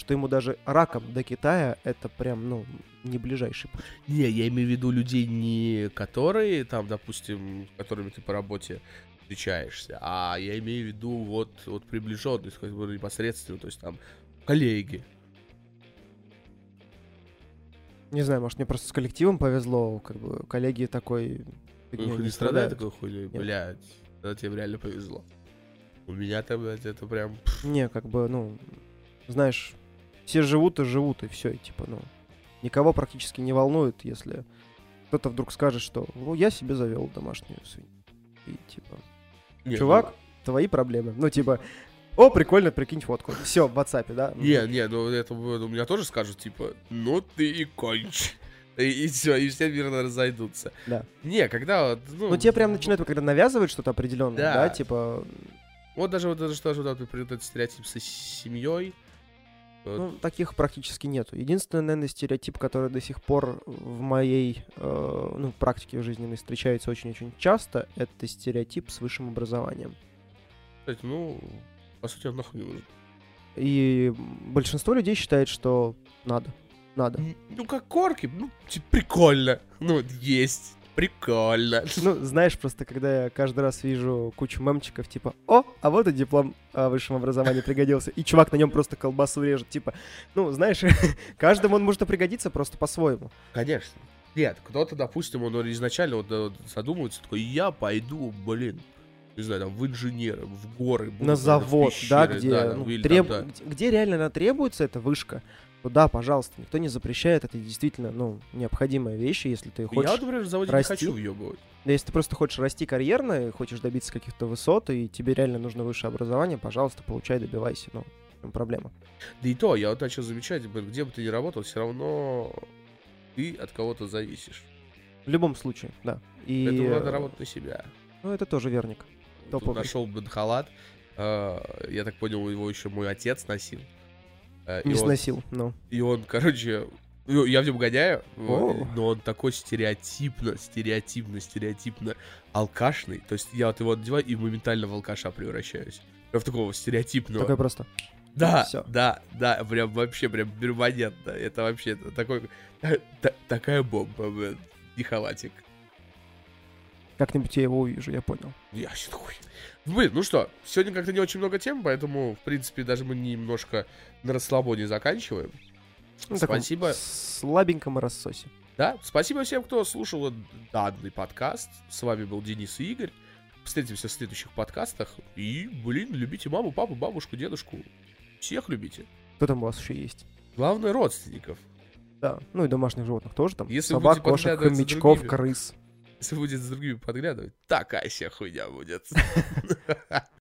что ему даже раком до Китая это прям, ну, не ближайший путь.
Не, я имею в виду людей не которые, там, допустим, с которыми ты по работе встречаешься, а я имею в виду вот, вот приближенных, непосредственно, то есть там коллеги.
Не знаю, может, мне просто с коллективом повезло, как бы коллеги такой фигней
Ну,
не
не страдает такой хуйней, блядь. Тогда тебе реально повезло. У меня там, блядь, это прям...
Не, как бы, ну, знаешь, все живут и живут, и все, и типа, ну, никого практически не волнует, если кто-то вдруг скажет, что ну, я себе завел домашнюю свинью. И типа,
Не,
чувак, твои проблемы. Ну, типа, о, прикольно, прикинь фотку. Все, в WhatsApp, да?
ну, Не, не, ну это ну, у меня тоже скажут, типа, ну ты и конч. И, все, и все мирно разойдутся.
Да.
Не, когда вот, ну...
Ну, тебе прям начинают, когда навязывают что-то определенное,
Да.
да, типа,
Вот даже вот даже что вот этот этот стереотип со семьей.
Ну, таких практически нету. Единственный, наверное, стереотип, который до сих пор в моей э, ну, практике жизненной встречается очень-очень часто, это стереотип с высшим образованием.
Кстати, ну, по сути, он нахуй не нужен.
И большинство людей считает, что надо. Надо.
Ну, как корки, ну, типа, прикольно. Ну, есть, прикольно.
Ну, знаешь, просто когда я каждый раз вижу кучу мемчиков, типа, о, а вот и диплом о высшем образовании пригодился, и чувак на нем просто колбасу режет, типа, ну, знаешь, каждому он может и пригодиться просто по-своему.
Конечно. Нет, кто-то, допустим, он изначально вот, э, задумывается, такой, я пойду, блин, не знаю, там, в инженеры, в горы. буду,
на
наверное, в
завод, да,
пещеры,
где,
да,
ну,
или
треб-
там, да.
где реально она требуется, эта вышка, то да, пожалуйста, никто не запрещает, это действительно, ну, необходимая вещь, если ты
Я,
хочешь,
вот, например, в заводе
расти?
не хочу въебывать.
да, если ты просто хочешь расти карьерно, и хочешь добиться каких-то высот, и тебе реально нужно высшее образование, пожалуйста, получай, добивайся, ну, проблема.
Да и то, я вот начал замечать, где бы ты ни работал, все равно ты от кого-то зависишь.
В любом случае, да. И,
Поэтому надо работать на себя.
Ну, это тоже верник.
Тут
Топовый.
нашел бы халат. э, я так понял, его еще мой отец носил. Э,
Не
и, он,
сносил, ну.
и он, короче, ну, я в нем гоняю,
О.
но он такой стереотипно, стереотипно, стереотипно алкашный. То есть я вот его надеваю и моментально в алкаша превращаюсь. Прям в такого стереотипного.
Такой просто.
Да,
всё.
да, да, прям вообще прям перманентно. Это вообще такой, та- та- такая бомба, блин, и халатик.
Как-нибудь я его увижу, я понял.
Я такой. Блин, ну что, сегодня как-то не очень много тем, поэтому, в принципе, даже мы немножко на расслабоне заканчиваем.
Ну,
Спасибо.
слабеньком рассосе.
Да, спасибо всем, кто слушал данный подкаст. С вами был Денис и Игорь. Встретимся в следующих подкастах. И, блин, любите маму, папу, бабушку, дедушку. Всех любите.
Кто там у вас еще есть?
Главное, родственников.
Да, ну и домашних животных тоже там.
Если
Собак, кошек, хомячков, крыс.
Если будет с другими подглядывать, такая себе хуйня будет.